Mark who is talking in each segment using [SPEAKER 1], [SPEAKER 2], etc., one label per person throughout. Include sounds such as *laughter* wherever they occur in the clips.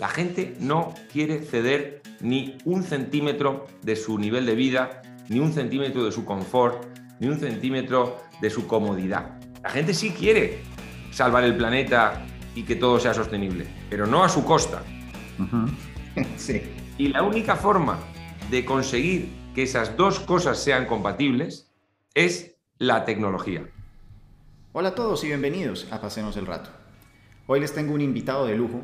[SPEAKER 1] La gente no quiere ceder ni un centímetro de su nivel de vida, ni un centímetro de su confort, ni un centímetro de su comodidad. La gente sí quiere salvar el planeta y que todo sea sostenible, pero no a su costa. *laughs* sí. Y la única forma de conseguir que esas dos cosas sean compatibles es la tecnología.
[SPEAKER 2] Hola a todos y bienvenidos a Pasemos el Rato. Hoy les tengo un invitado de lujo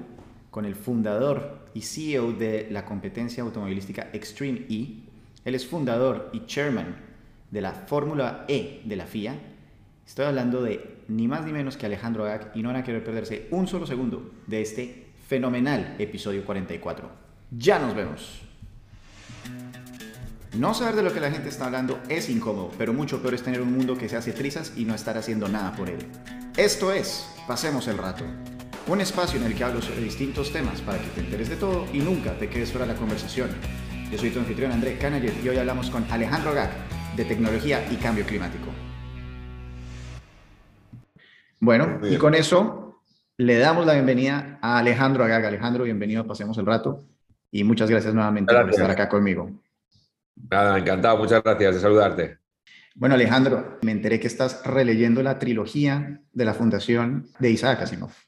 [SPEAKER 2] con el fundador y CEO de la competencia automovilística Extreme E. Él es fundador y chairman de la Fórmula E de la FIA. Estoy hablando de ni más ni menos que Alejandro Agag y no van a querer perderse un solo segundo de este fenomenal episodio 44. Ya nos vemos. No saber de lo que la gente está hablando es incómodo, pero mucho peor es tener un mundo que se hace trizas y no estar haciendo nada por él. Esto es, pasemos el rato. Un espacio en el que hablo sobre distintos temas para que te enteres de todo y nunca te quedes fuera de la conversación. Yo soy tu anfitrión André Canayer y hoy hablamos con Alejandro Gag de tecnología y cambio climático. Bueno, y con eso le damos la bienvenida a Alejandro Agag. Alejandro, bienvenido a Pasemos el Rato y muchas gracias nuevamente por estar acá conmigo.
[SPEAKER 1] Nada, encantado, muchas gracias de saludarte.
[SPEAKER 2] Bueno, Alejandro, me enteré que estás releyendo la trilogía de la Fundación de Isaac Asimov.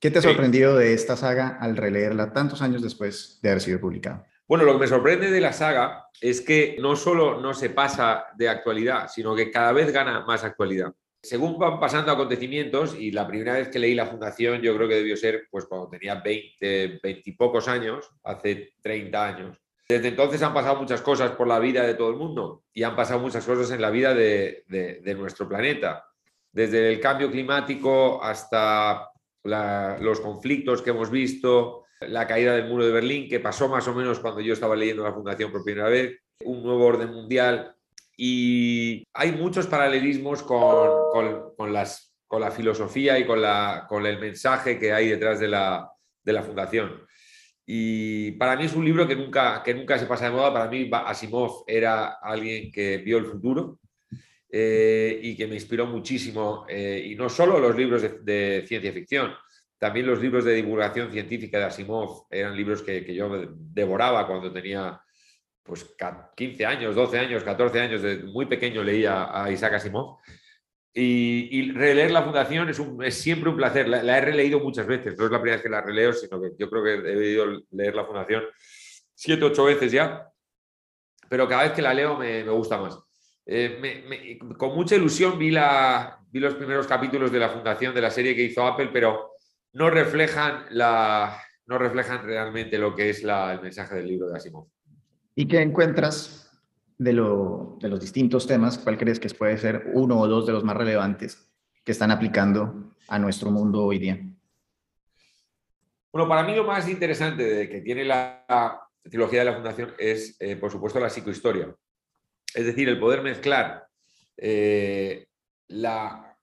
[SPEAKER 2] ¿Qué te ha sorprendido de esta saga al releerla tantos años después de haber sido publicada?
[SPEAKER 1] Bueno, lo que me sorprende de la saga es que no solo no se pasa de actualidad, sino que cada vez gana más actualidad. Según van pasando acontecimientos, y la primera vez que leí la fundación yo creo que debió ser pues cuando tenía 20, 20 y pocos años, hace 30 años, desde entonces han pasado muchas cosas por la vida de todo el mundo y han pasado muchas cosas en la vida de, nuestro planeta. Desde el cambio climático hasta los conflictos que hemos visto, la caída del muro de Berlín, que pasó más o menos cuando yo estaba leyendo la Fundación por primera vez, un nuevo orden mundial. Y hay muchos paralelismos con, las, con la filosofía y con, la, con el mensaje que hay detrás de la, de la Fundación. Y para mí es un libro que nunca, que nunca se pasa de moda. Para mí Asimov era alguien que vio el futuro eh, y que me inspiró muchísimo. Eh, y no solo los libros de, ciencia ficción, también los libros de divulgación científica de Asimov eran libros que, que yo devoraba cuando tenía pues 15 años, 12 años, 14 años, de muy pequeño leía a Isaac Asimov y, releer la fundación es, siempre un placer. La, he releído muchas veces, no es la primera vez que la releo, sino que yo creo que he debido leer la fundación siete, ocho veces ya, pero cada vez que la leo me gusta más. Eh, con mucha ilusión vi, la, vi los primeros capítulos de la fundación de la serie que hizo Apple, pero no reflejan, la, no reflejan realmente lo que es la, el mensaje del libro de Asimov.
[SPEAKER 2] ¿Y qué encuentras de, los distintos temas, ¿cuál crees que puede ser uno o dos de los más relevantes que están aplicando a nuestro mundo hoy día?
[SPEAKER 1] Bueno, para mí lo más interesante de que tiene la, trilogía de la Fundación es, eh, por supuesto, la psicohistoria. Es decir, el poder mezclar eh, la,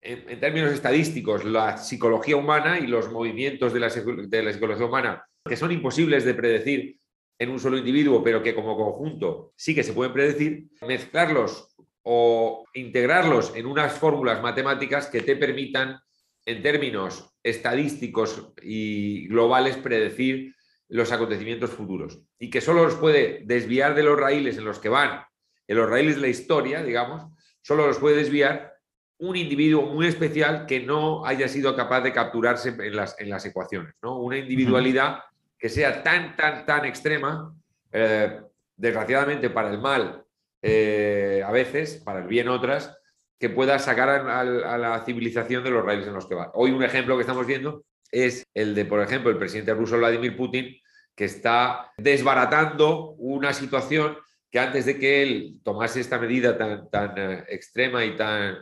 [SPEAKER 1] en, términos estadísticos la psicología humana y los movimientos de la, de la psicología humana, que son imposibles de predecir en un solo individuo, pero que como conjunto sí que se pueden predecir, mezclarlos o integrarlos en unas fórmulas matemáticas que te permitan, en términos estadísticos y globales, predecir los acontecimientos futuros. Y que solo los puede desviar de los raíles en los que van, en los raíles de la historia, digamos, solo los puede desviar un individuo muy especial que no haya sido capaz de capturarse en las, en las ecuaciones, ¿no? Una individualidad que sea tan, tan, tan extrema, eh, desgraciadamente para el mal eh, a veces, para el bien otras, que pueda sacar a, la civilización de los raíles en los que va. Hoy un ejemplo que estamos viendo es el de, por ejemplo, el presidente ruso Vladimir Putin, que está desbaratando una situación que antes de que él tomase esta medida tan, tan eh, extrema y tan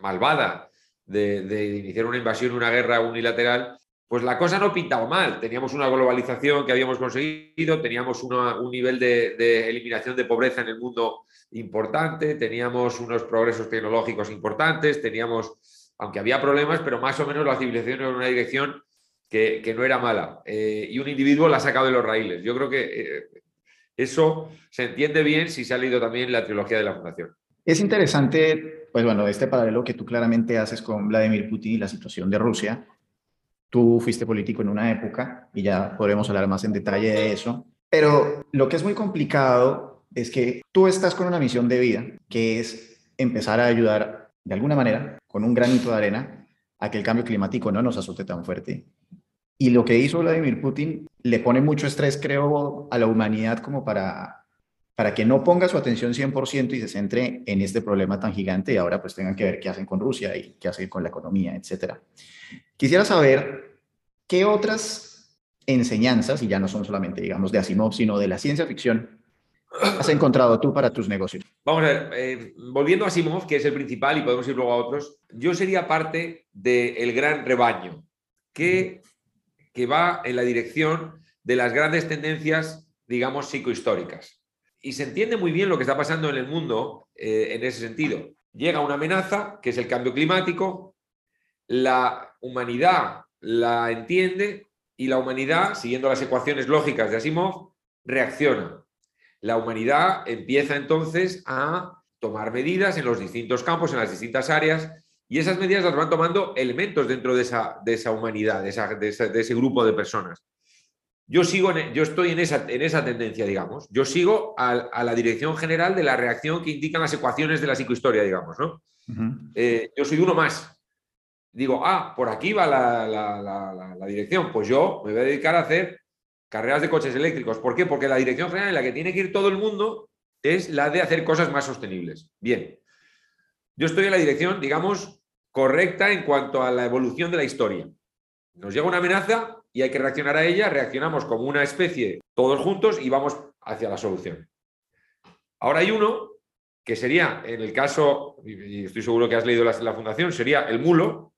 [SPEAKER 1] malvada de, de, iniciar una invasión, una guerra unilateral, pues la cosa no pintaba mal. Teníamos una globalización que habíamos conseguido, teníamos un nivel de, eliminación de pobreza en el mundo importante, teníamos unos progresos tecnológicos importantes, teníamos, aunque había problemas, pero más o menos la civilización era una dirección que, no era mala. Eh, y un individuo la ha sacado de los raíles. Yo creo que eh, eso se entiende bien si se ha leído también la trilogía de la Fundación.
[SPEAKER 2] Es interesante, pues bueno, este paralelo que tú claramente haces con Vladimir Putin y la situación de Rusia tú fuiste político en una época y ya podremos hablar más en detalle de eso. Pero lo que es muy complicado es que tú estás con una misión de vida, que es empezar a ayudar de alguna manera, con un granito de arena, a que el cambio climático no nos azote tan fuerte. Y lo que hizo Vladimir Putin le pone mucho estrés, creo, a la humanidad como para, para que no ponga su atención 100% y se centre en este problema tan gigante y ahora pues tengan que ver qué hacen con Rusia y qué hacen con la economía, etcétera. Quisiera saber qué otras enseñanzas, y ya no son solamente, digamos, de Asimov, sino de la ciencia ficción, has encontrado tú para tus negocios?
[SPEAKER 1] Vamos a ver, eh, volviendo a Asimov, que es el principal y podemos ir luego a otros, yo sería parte del gran rebaño que, que va en la dirección de las grandes tendencias, digamos, psicohistóricas. Y se entiende muy bien lo que está pasando en el mundo eh, en ese sentido. Llega una amenaza, que es el cambio climático, la humanidad la entiende y la humanidad, siguiendo las ecuaciones lógicas de Asimov, reacciona. La humanidad empieza entonces a tomar medidas en los distintos campos, en las distintas áreas, y esas medidas las van tomando elementos dentro de esa, de esa humanidad, de, ese grupo de personas. Yo, sigo yo estoy en esa, en esa tendencia, digamos. Yo sigo a, la dirección general de la reacción que indican las ecuaciones de la psicohistoria, digamos. ¿no? Eh, yo soy uno más digo, ah, por aquí va la, dirección, pues yo me voy a dedicar a hacer carreras de coches eléctricos. ¿Por qué? Porque la dirección general en la que tiene que ir todo el mundo es la de hacer cosas más sostenibles. Bien, yo estoy en la dirección, digamos, correcta en cuanto a la evolución de la historia. Nos llega una amenaza y hay que reaccionar a ella, reaccionamos como una especie todos juntos y vamos hacia la solución. Ahora hay uno que sería, en el caso, y estoy seguro que has leído la, la fundación, sería el mulo,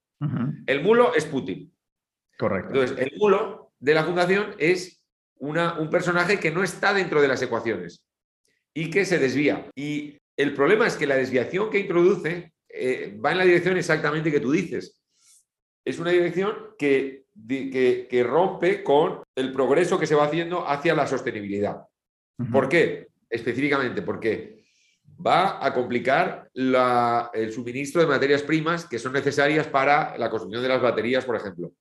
[SPEAKER 1] el mulo es Putin.
[SPEAKER 2] Correcto.
[SPEAKER 1] Entonces, el mulo de la fundación es una, un personaje que no está dentro de las ecuaciones y que se desvía. Y el problema es que la desviación que introduce eh, va en la dirección exactamente que tú dices. Es una dirección que, que, rompe con el progreso que se va haciendo hacia la sostenibilidad. ¿Por qué? Específicamente porque va a complicar el suministro de materias primas que son necesarias para la construcción de las baterías, por ejemplo.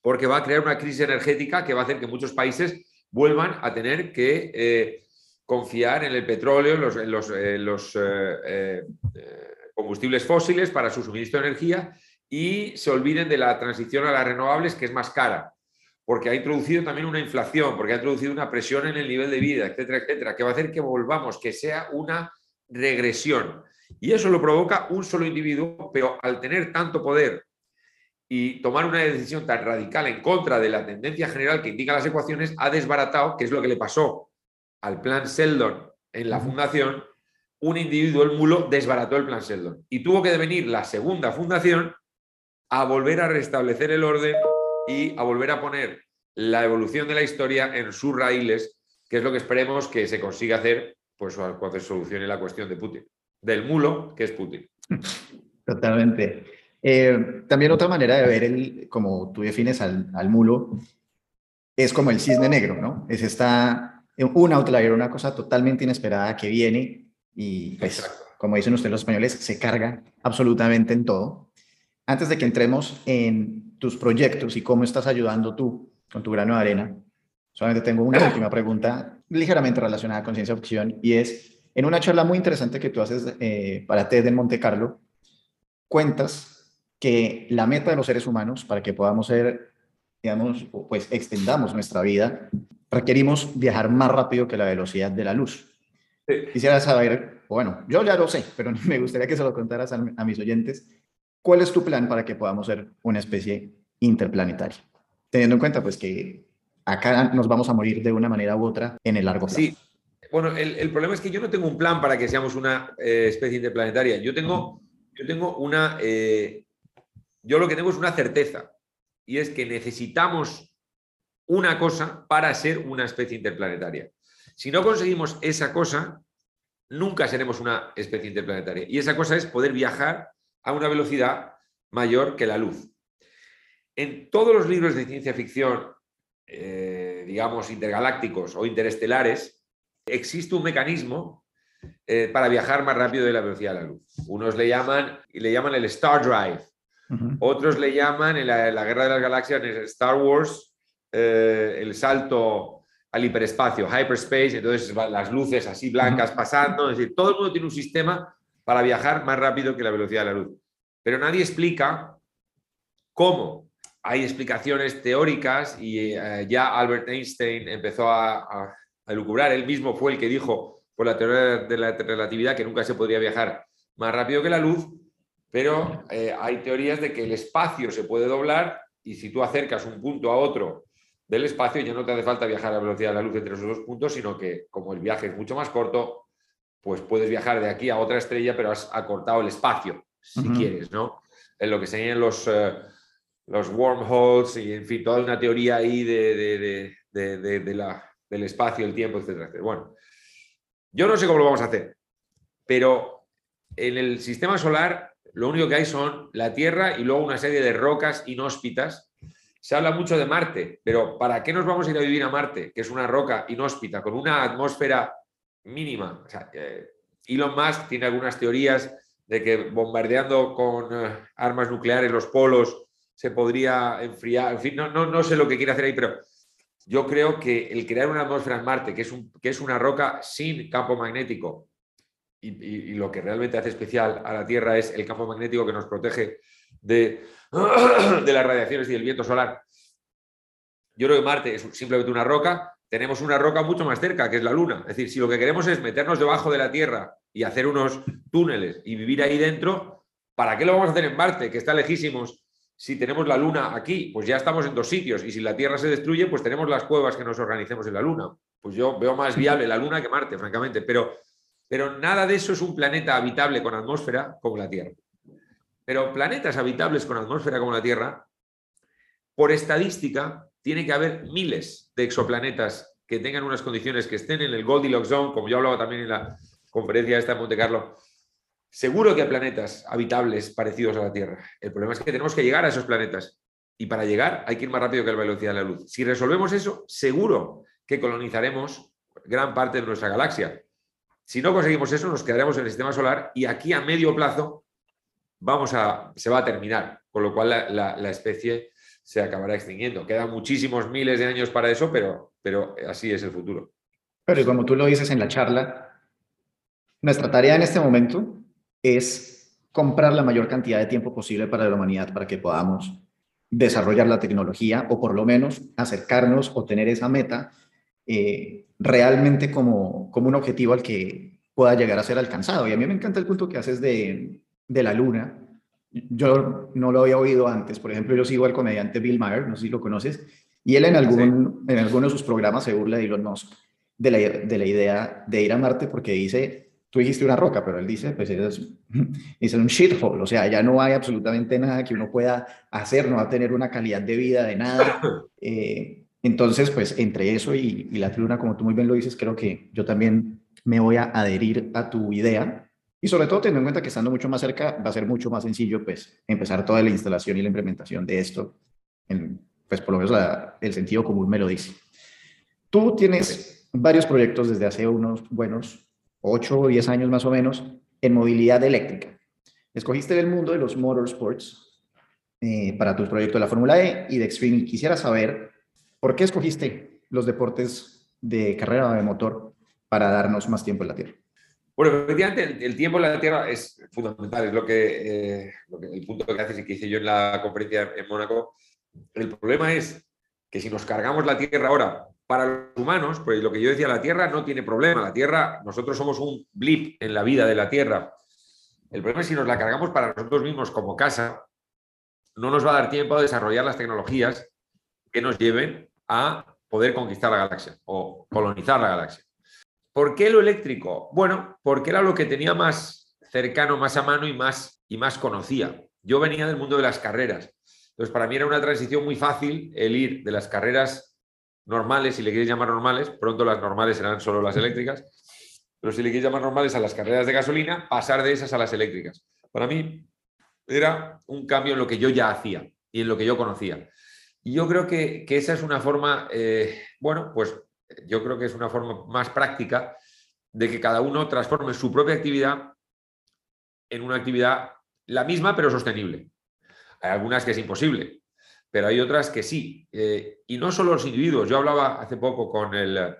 [SPEAKER 1] Porque va a crear una crisis energética que va a hacer que muchos países vuelvan a tener que eh, confiar en el petróleo, en los, eh, eh, combustibles fósiles para su suministro de energía y se olviden de la transición a las renovables, que es más cara porque ha introducido también una inflación, porque ha introducido una presión en el nivel de vida, etcétera, etcétera, que va a hacer que volvamos, que sea una regresión. Y eso lo provoca un solo individuo, pero al tener tanto poder y tomar una decisión tan radical en contra de la tendencia general que indican las ecuaciones, ha desbaratado, que es lo que le pasó al plan Seldon en la fundación, un individuo, el mulo, desbarató el plan Seldon. Y tuvo que devenir la segunda fundación a volver a restablecer el orden y a volver a poner la evolución de la historia en sus raíles, que es lo que esperemos que se consiga hacer pues cuando se solucione la cuestión de Putin, del mulo que es Putin. *laughs*
[SPEAKER 2] Totalmente. Eh, también otra manera de ver, el, como tú defines al, al, mulo, es como el cisne negro, ¿no? Es esta, un outlier, una cosa totalmente inesperada que viene y, pues, como dicen ustedes los españoles, se carga absolutamente en todo. Antes de que entremos en tus proyectos y cómo estás ayudando tú con tu grano de arena, solamente tengo una *clears throat* última pregunta ligeramente relacionada con ciencia ficción y es, en una charla muy interesante que tú haces eh, para TED en Monte Carlo, cuentas que la meta de los seres humanos para que podamos ser, digamos, pues extendamos nuestra vida, requerimos viajar más rápido que la velocidad de la luz. Quisiera saber, bueno, yo ya lo sé, pero *laughs* me gustaría que se lo contaras a, a mis oyentes. ¿Cuál es tu plan para que podamos ser una especie interplanetaria? Teniendo en cuenta pues que acá nos vamos a morir de una manera u otra en el largo plazo.
[SPEAKER 1] Sí, bueno, el, problema es que yo no tengo un plan para que seamos una eh, especie interplanetaria. Yo tengo, yo tengo una. Eh, yo lo que tengo es una certeza. Y es que necesitamos una cosa para ser una especie interplanetaria. Si no conseguimos esa cosa, nunca seremos una especie interplanetaria. Y esa cosa es poder viajar a una velocidad mayor que la luz. En todos los libros de ciencia ficción eh, digamos, intergalácticos o interestelares, existe un mecanismo eh, para viajar más rápido de la velocidad de la luz. Unos le llaman, le llaman el Star Drive Otros le llaman en la, Guerra de las Galaxias, en Star Wars, eh, el salto al hiperespacio, hyperspace, entonces las luces así blancas pasando, es decir, todo el mundo tiene un sistema para viajar más rápido que la velocidad de la luz. Pero nadie explica cómo. Hay explicaciones teóricas y eh, ya Albert Einstein empezó a, a, a él mismo fue el que dijo por la teoría de la relatividad que nunca se podría viajar más rápido que la luz, pero eh, hay teorías de que el espacio se puede doblar y si tú acercas un punto a otro del espacio ya no te hace falta viajar a la velocidad de la luz entre esos dos puntos, sino que como el viaje es mucho más corto, pues puedes viajar de aquí a otra estrella, pero has acortado el espacio, si quieres, ¿no? En lo que se llaman los, uh, los wormholes y, en fin, toda una teoría ahí de, de, la, del espacio, el tiempo, etcétera, Bueno, yo no sé cómo lo vamos a hacer, pero en el sistema solar lo único que hay son la Tierra y luego una serie de rocas inhóspitas. Se habla mucho de Marte, pero ¿para qué nos vamos a ir a vivir a Marte, que es una roca inhóspita, con una atmósfera mínima? Eh, Elon Musk tiene algunas teorías de que bombardeando con eh, armas nucleares los polos se podría enfriar. En fin, no, no, no sé lo que quiere hacer ahí, pero yo creo que el crear una atmósfera en Marte, que es, un, que es una roca sin campo magnético, y, lo que realmente hace especial a la Tierra es el campo magnético que nos protege de, *clears throat* de las radiaciones y del viento solar. Yo creo que Marte es simplemente una roca, tenemos una roca mucho más cerca, que es la Luna. Es decir, si lo que queremos es meternos debajo de la Tierra y hacer unos túneles y vivir ahí dentro, ¿para qué lo vamos a hacer en Marte, que está lejísimos? Si tenemos la Luna aquí, pues ya estamos en dos sitios. Y si la Tierra se destruye, pues tenemos las cuevas que nos organicemos en la Luna. Pues yo veo más viable la Luna que Marte, francamente. Pero, pero nada de eso es un planeta habitable con atmósfera como la Tierra. Pero planetas habitables con atmósfera como la Tierra, por estadística, tiene que haber miles de exoplanetas que tengan unas condiciones que estén en el Goldilocks Zone, como yo hablaba también en la conferencia esta en Monte Carlo. Seguro que hay planetas habitables parecidos a la Tierra. El problema es que tenemos que llegar a esos planetas. Y para llegar hay que ir más rápido que la velocidad de la luz. Si resolvemos eso, seguro que colonizaremos gran parte de nuestra galaxia. Si no conseguimos eso, nos quedaremos en el sistema solar y aquí a medio plazo vamos a, se va a terminar, con lo cual la, especie se acabará extinguiendo. Quedan muchísimos miles de años para eso, pero, pero así es el futuro.
[SPEAKER 2] Pero como tú lo dices en la charla, nuestra tarea en este momento es comprar la mayor cantidad de tiempo posible para la humanidad para que podamos desarrollar la tecnología o por lo menos acercarnos o tener esa meta eh, realmente como, como un objetivo al que pueda llegar a ser alcanzado. Y a mí me encanta el punto que haces de, de la luna. Yo no lo había oído antes. Por ejemplo, yo sigo al comediante Bill Maher, no sé si lo conoces, y él en, algún, en alguno de sus programas se burla de Elon Musk de la, de la idea de ir a Marte porque dice tú dijiste una roca, pero él dice, pues es, *laughs* es un shithole, o sea, ya no hay absolutamente nada que uno pueda hacer, no va a tener una calidad de vida de nada. *coughs* Eh, entonces, pues entre eso y, la luna, como tú muy bien lo dices, creo que yo también me voy a adherir a tu idea. Y sobre todo teniendo en cuenta que estando mucho más cerca, va a ser mucho más sencillo, pues, empezar toda la instalación y la implementación de esto, en, pues por lo menos el sentido común me lo dice. Tú tienes varios proyectos desde hace unos buenos 8 o 10 años más o menos, en movilidad eléctrica. Escogiste el mundo de los motorsports eh, para tu proyecto de la Fórmula E y de Extreme. Quisiera saber por qué escogiste los deportes de carrera de motor para darnos más tiempo en la Tierra.
[SPEAKER 1] Bueno, efectivamente, el, tiempo en la Tierra es fundamental, es lo que, eh, el punto que haces y que hice yo en la conferencia en Mónaco. El problema es que si nos cargamos la Tierra ahora para los humanos, pues lo que yo decía, la Tierra no tiene problema. La Tierra, nosotros somos un blip en la vida de la Tierra. El problema es si nos la cargamos para nosotros mismos como casa, no nos va a dar tiempo a desarrollar las tecnologías que nos lleven a poder conquistar la galaxia o colonizar la galaxia. ¿Por qué lo eléctrico? Bueno, porque era lo que tenía más cercano, más a mano y más, y más conocía. Yo venía del mundo de las carreras. Entonces, para mí era una transición muy fácil el ir de las carreras normales, si le quieres llamar normales, pronto las normales serán solo las eléctricas, pero si le quieres llamar normales a las carreras de gasolina, pasar de esas a las eléctricas. Para mí era un cambio en lo que yo ya hacía y en lo que yo conocía. Yo creo que, esa es una forma, eh, bueno, pues yo creo que es una forma más práctica de que cada uno transforme su propia actividad en una actividad la misma pero sostenible. Hay algunas que es imposible, pero hay otras que sí. Eh, y no solo los individuos. Yo hablaba hace poco con el,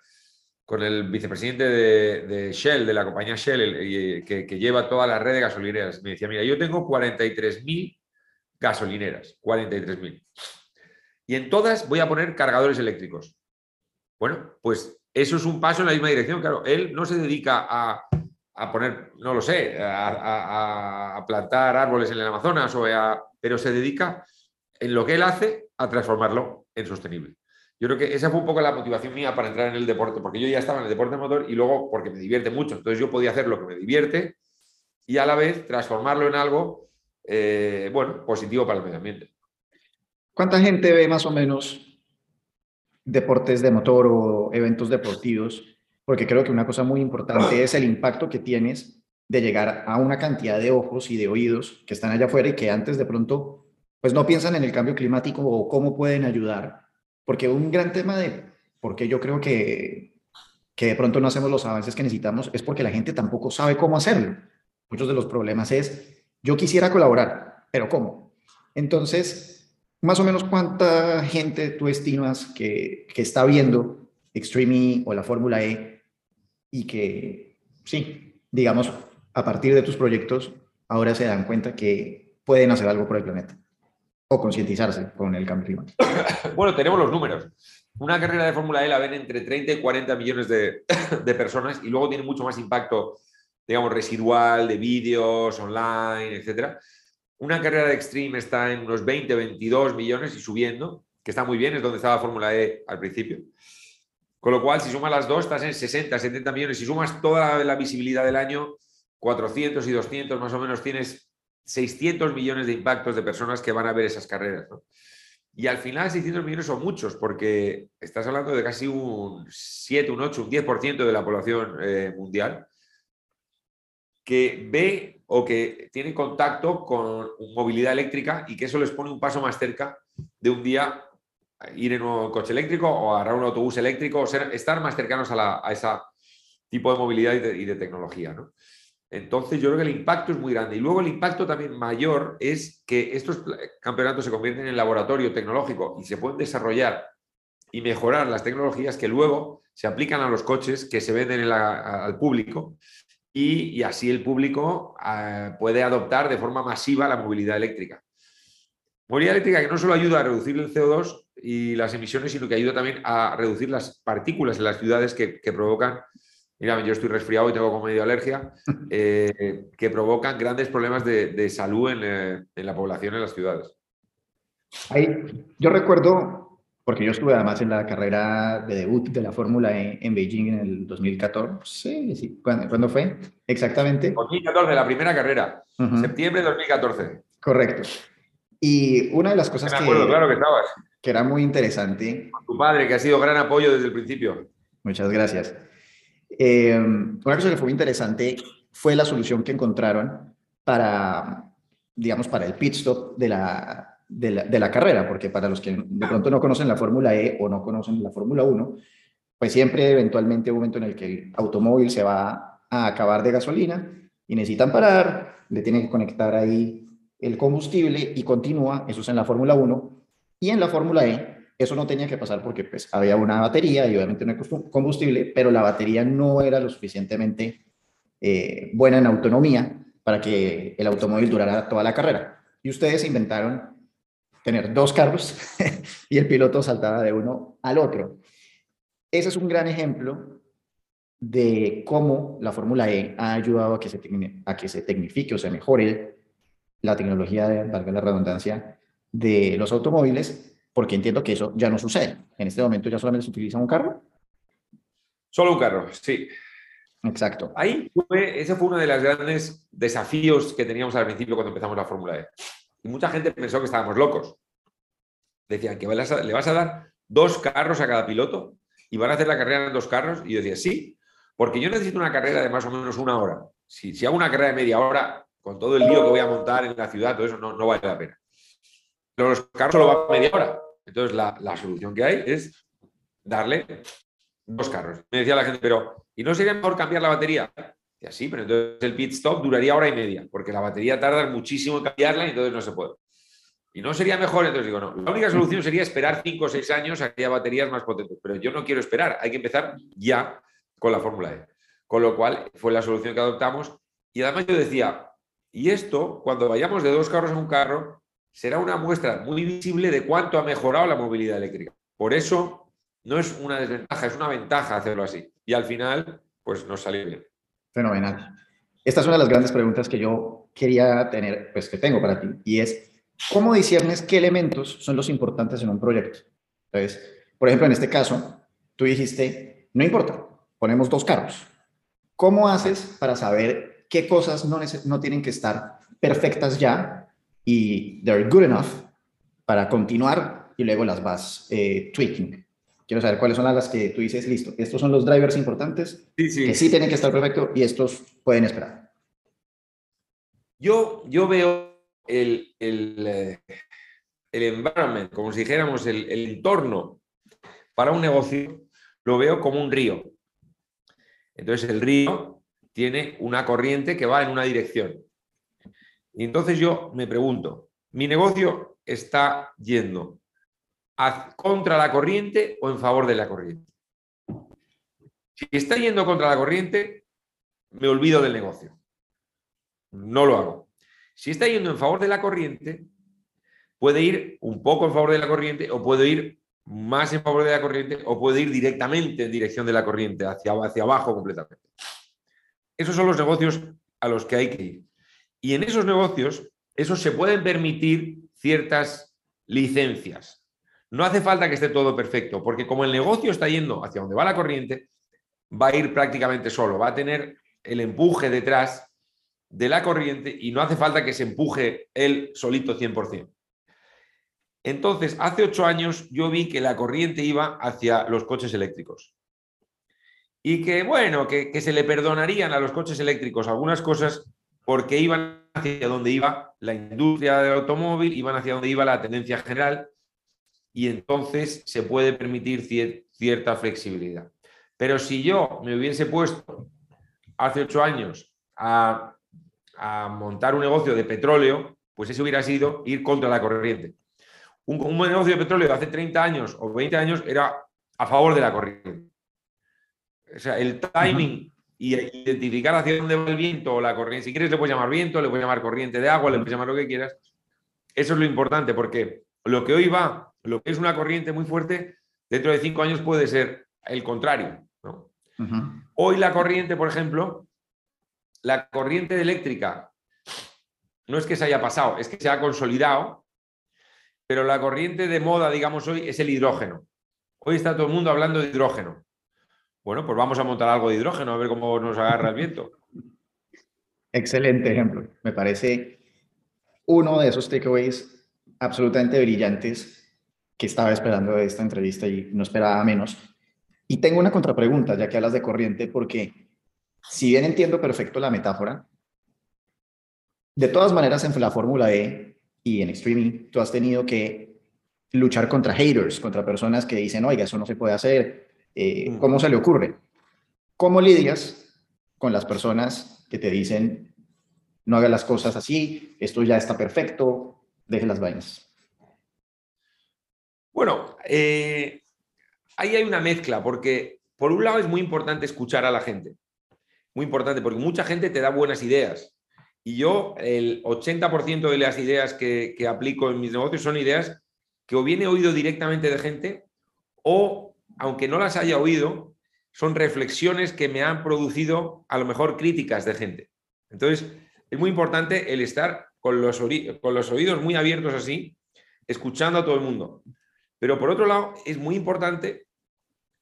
[SPEAKER 1] con el vicepresidente de, Shell, de la compañía Shell, que, que, lleva toda la red de gasolineras. Me decía, mira, yo tengo 43.000 gasolineras, 43.000. Y en todas voy a poner cargadores eléctricos. Bueno, pues eso es un paso en la misma dirección. Claro, él no se dedica a, poner, no lo sé, a, plantar árboles en el Amazonas, o pero se dedica en lo que él hace a transformarlo en sostenible. Yo creo que esa fue un poco la motivación mía para entrar en el deporte, porque yo ya estaba en el deporte motor y luego porque me divierte mucho. Entonces yo podía hacer lo que me divierte y a la vez transformarlo en algo, eh, bueno, positivo para el medio ambiente.
[SPEAKER 2] ¿Cuánta gente ve más o menos deportes de motor o eventos deportivos, porque creo que una cosa muy importante es el impacto que tienes de llegar a una cantidad de ojos y de oídos que están allá afuera y que antes de pronto pues no piensan en el cambio climático o cómo pueden ayudar, porque un gran tema de por qué yo creo que, que de pronto no hacemos los avances que necesitamos es porque la gente tampoco sabe cómo hacerlo. Muchos de los problemas es, yo quisiera colaborar, pero ¿cómo? Entonces, más o menos cuánta gente tú estimas que, está viendo Extreme E o la Fórmula E y que, sí, digamos, a partir de tus proyectos, ahora se dan cuenta que pueden hacer algo por el planeta o concientizarse con el cambio climático. *coughs*
[SPEAKER 1] Bueno, tenemos los números. Una carrera de Fórmula E la ven entre 30 y 40 millones de, *coughs* de personas y luego tiene mucho más impacto, digamos, residual, de vídeos, online, etcétera una carrera de Extreme está en unos 20, 22 millones y subiendo, que está muy bien, es donde estaba Fórmula E al principio. Con lo cual, si sumas las dos, estás en 60, 70 millones. Si sumas toda la, visibilidad del año, 400 y 200 más o menos, tienes 600 millones de impactos de personas que van a ver esas carreras. Y al final 600 millones son muchos, porque estás hablando de casi un 7, un 8, un 10% de la población eh, mundial que ve o que tiene contacto con movilidad eléctrica y que eso les pone un paso más cerca de un día ir en un coche eléctrico o agarrar un autobús eléctrico o estar más cercanos a, ese tipo de movilidad y de, tecnología. Entonces yo creo que el impacto es muy grande. Y luego el impacto también mayor es que estos campeonatos se convierten en laboratorio tecnológico y se pueden desarrollar y mejorar las tecnologías que luego se aplican a los coches que se venden al público y, así el público eh, puede adoptar de forma masiva la movilidad eléctrica. Movilidad eléctrica que no solo ayuda a reducir el CO2 y las emisiones, sino que ayuda también a reducir las partículas en las ciudades que, provocan, mira, yo estoy resfriado y tengo como medio alergia, *laughs* eh, que provocan grandes problemas de, salud en, eh, en, la población en las ciudades.
[SPEAKER 2] Ahí, yo recuerdo porque yo estuve además en la carrera de debut de la Fórmula e en Beijing en el 2014. Sí, sí. ¿Cuándo, fue? Exactamente.
[SPEAKER 1] 2014, la primera carrera. Septiembre de 2014.
[SPEAKER 2] Correcto. Y una de las cosas
[SPEAKER 1] que, claro que, estabas.
[SPEAKER 2] que era muy interesante.
[SPEAKER 1] tu padre, que ha sido gran apoyo desde el principio.
[SPEAKER 2] Muchas gracias. Eh, una cosa que fue muy interesante fue la solución que encontraron para, digamos, para el pit stop de la, de la, carrera, porque para los que de pronto no conocen la Fórmula E o no conocen la Fórmula 1, pues siempre eventualmente hay un momento en el que el automóvil se va a acabar de gasolina y necesitan parar, le tienen que conectar ahí el combustible y continúa, eso es en la Fórmula 1, y en la Fórmula E eso no tenía que pasar porque pues había una batería y obviamente hay combustible, pero la batería no era lo suficientemente eh, buena en autonomía para que el automóvil durara toda la carrera. Y ustedes inventaron tener dos carros *laughs* y el piloto saltaba de uno al otro. Ese es un gran ejemplo de cómo la Fórmula E ha ayudado a que, se, a que se tecnifique o se mejore la tecnología, de, valga la redundancia, de los automóviles, porque entiendo que eso ya no sucede. En este momento ya solamente se utiliza un carro.
[SPEAKER 1] Solo un carro, sí.
[SPEAKER 2] Exacto.
[SPEAKER 1] Ahí fue, ese fue uno de los grandes desafíos que teníamos al principio cuando empezamos la Fórmula E. Mucha gente pensó que estábamos locos. Decían que le vas a dar dos carros a cada piloto y van a hacer la carrera en dos carros. Y yo decía, sí, porque yo necesito una carrera de más o menos una hora. Si, hago una carrera de media hora, con todo el lío que voy a montar en la ciudad, todo eso no, vale la pena. Pero los carros solo van media hora. Entonces, la solución que hay es darle dos carros. Me decía la gente, pero ¿y no sería mejor cambiar la batería? Y así, pero entonces el pit stop duraría hora y media, porque la batería tarda muchísimo en cambiarla y entonces no se puede. Y no sería mejor, entonces digo, no, la única solución sería esperar 5 o 6 años a que haya baterías más potentes, pero yo no quiero esperar, hay que empezar ya con la Fórmula E. Con lo cual fue la solución que adoptamos. Y además yo decía, y esto, cuando vayamos de dos carros a un carro, será una muestra muy visible de cuánto ha mejorado la movilidad eléctrica. Por eso no es una desventaja, es una ventaja hacerlo así. Y al final, pues nos salió bien.
[SPEAKER 2] Fenomenal. Esta es una de las grandes preguntas que yo quería tener, pues que tengo para ti, y es, ¿cómo disiernes qué elementos son los importantes en un proyecto? Entonces, por ejemplo, en este caso, tú dijiste, no importa, ponemos dos carros. ¿Cómo haces para saber qué cosas no, no tienen que estar perfectas ya y they're good enough para continuar y luego las vas eh, tweaking? Quiero saber cuáles son las que tú dices, listo, estos son los drivers importantes que sí tienen que estar perfectos y estos pueden esperar.
[SPEAKER 1] Yo, yo veo el, el, eh, el environment, como si dijéramos el, el entorno para un negocio, lo veo como un río. Entonces el río tiene una corriente que va en una dirección. Y entonces yo me pregunto, ¿mi negocio está yendo contra la corriente o en favor de la corriente? Si está yendo contra la corriente, me olvido del negocio. No lo hago. Si está yendo en favor de la corriente, puede ir un poco en favor de la corriente o puede ir más en favor de la corriente o puede ir directamente en dirección de la corriente, hacia, hacia abajo completamente. Esos son los negocios a los que hay que ir. Y en esos negocios, esos se pueden permitir ciertas licencias. No hace falta que esté todo perfecto, porque como el negocio está yendo hacia donde va la corriente, va a ir prácticamente solo, va a tener el empuje detrás de la corriente y no hace falta que se empuje él solito 100%. Entonces, hace ocho años yo vi que la corriente iba hacia los coches eléctricos. Y que, bueno, que, se le perdonarían a los coches eléctricos algunas cosas porque iban hacia donde iba la industria del automóvil, iban hacia donde iba la tendencia general y entonces se puede permitir cierta flexibilidad. Pero si yo me hubiese puesto hace ocho años a, a montar un negocio de petróleo, pues eso hubiera sido ir contra la corriente un, negocio de petróleo de hace 30 años o 20 años era a favor de la corriente. O sea, el timing y identificar hacia dónde va el viento o la corriente. Si quieres, le puedes llamar viento, le puedes llamar corriente de agua, le puedes llamar lo que quieras. Eso es lo importante, porque lo que hoy va, lo que es una corriente muy fuerte, dentro de cinco años puede ser el contrario. Hoy la corriente, por ejemplo, la corriente eléctrica no es que se haya pasado, es que se ha consolidado pero la corriente de moda, digamos hoy, es el hidrógeno. Hoy está todo el mundo hablando de hidrógeno. Bueno, pues vamos a montar algo de hidrógeno, a ver cómo nos agarra el viento.
[SPEAKER 2] Excelente ejemplo. Me parece uno de esos takeaways absolutamente brillantes que estaba esperando de esta entrevista y no esperaba menos. Y tengo una contrapregunta, ya que hablas de corriente, porque si bien entiendo perfecto la metáfora, de todas maneras en la Fórmula E y en streaming tú has tenido que luchar contra haters, contra personas que dicen, oiga, eso no se puede hacer, eh, mm. ¿cómo se le ocurre? ¿Cómo lidias con las personas que te dicen, no haga las cosas así, esto ya está perfecto, deje las vainas?
[SPEAKER 1] Bueno, eh, ahí hay una mezcla, porque por un lado es muy importante escuchar a la gente, muy importante, porque mucha gente te da buenas ideas, y yo, el 80% de las ideas que, aplico en mis negocios son ideas que o viene oído directamente de gente o, aunque no las haya oído, son reflexiones que me han producido a lo mejor críticas de gente. Entonces, es muy importante el estar con los, con los oídos muy abiertos así, escuchando a todo el mundo. Pero por otro lado, es muy importante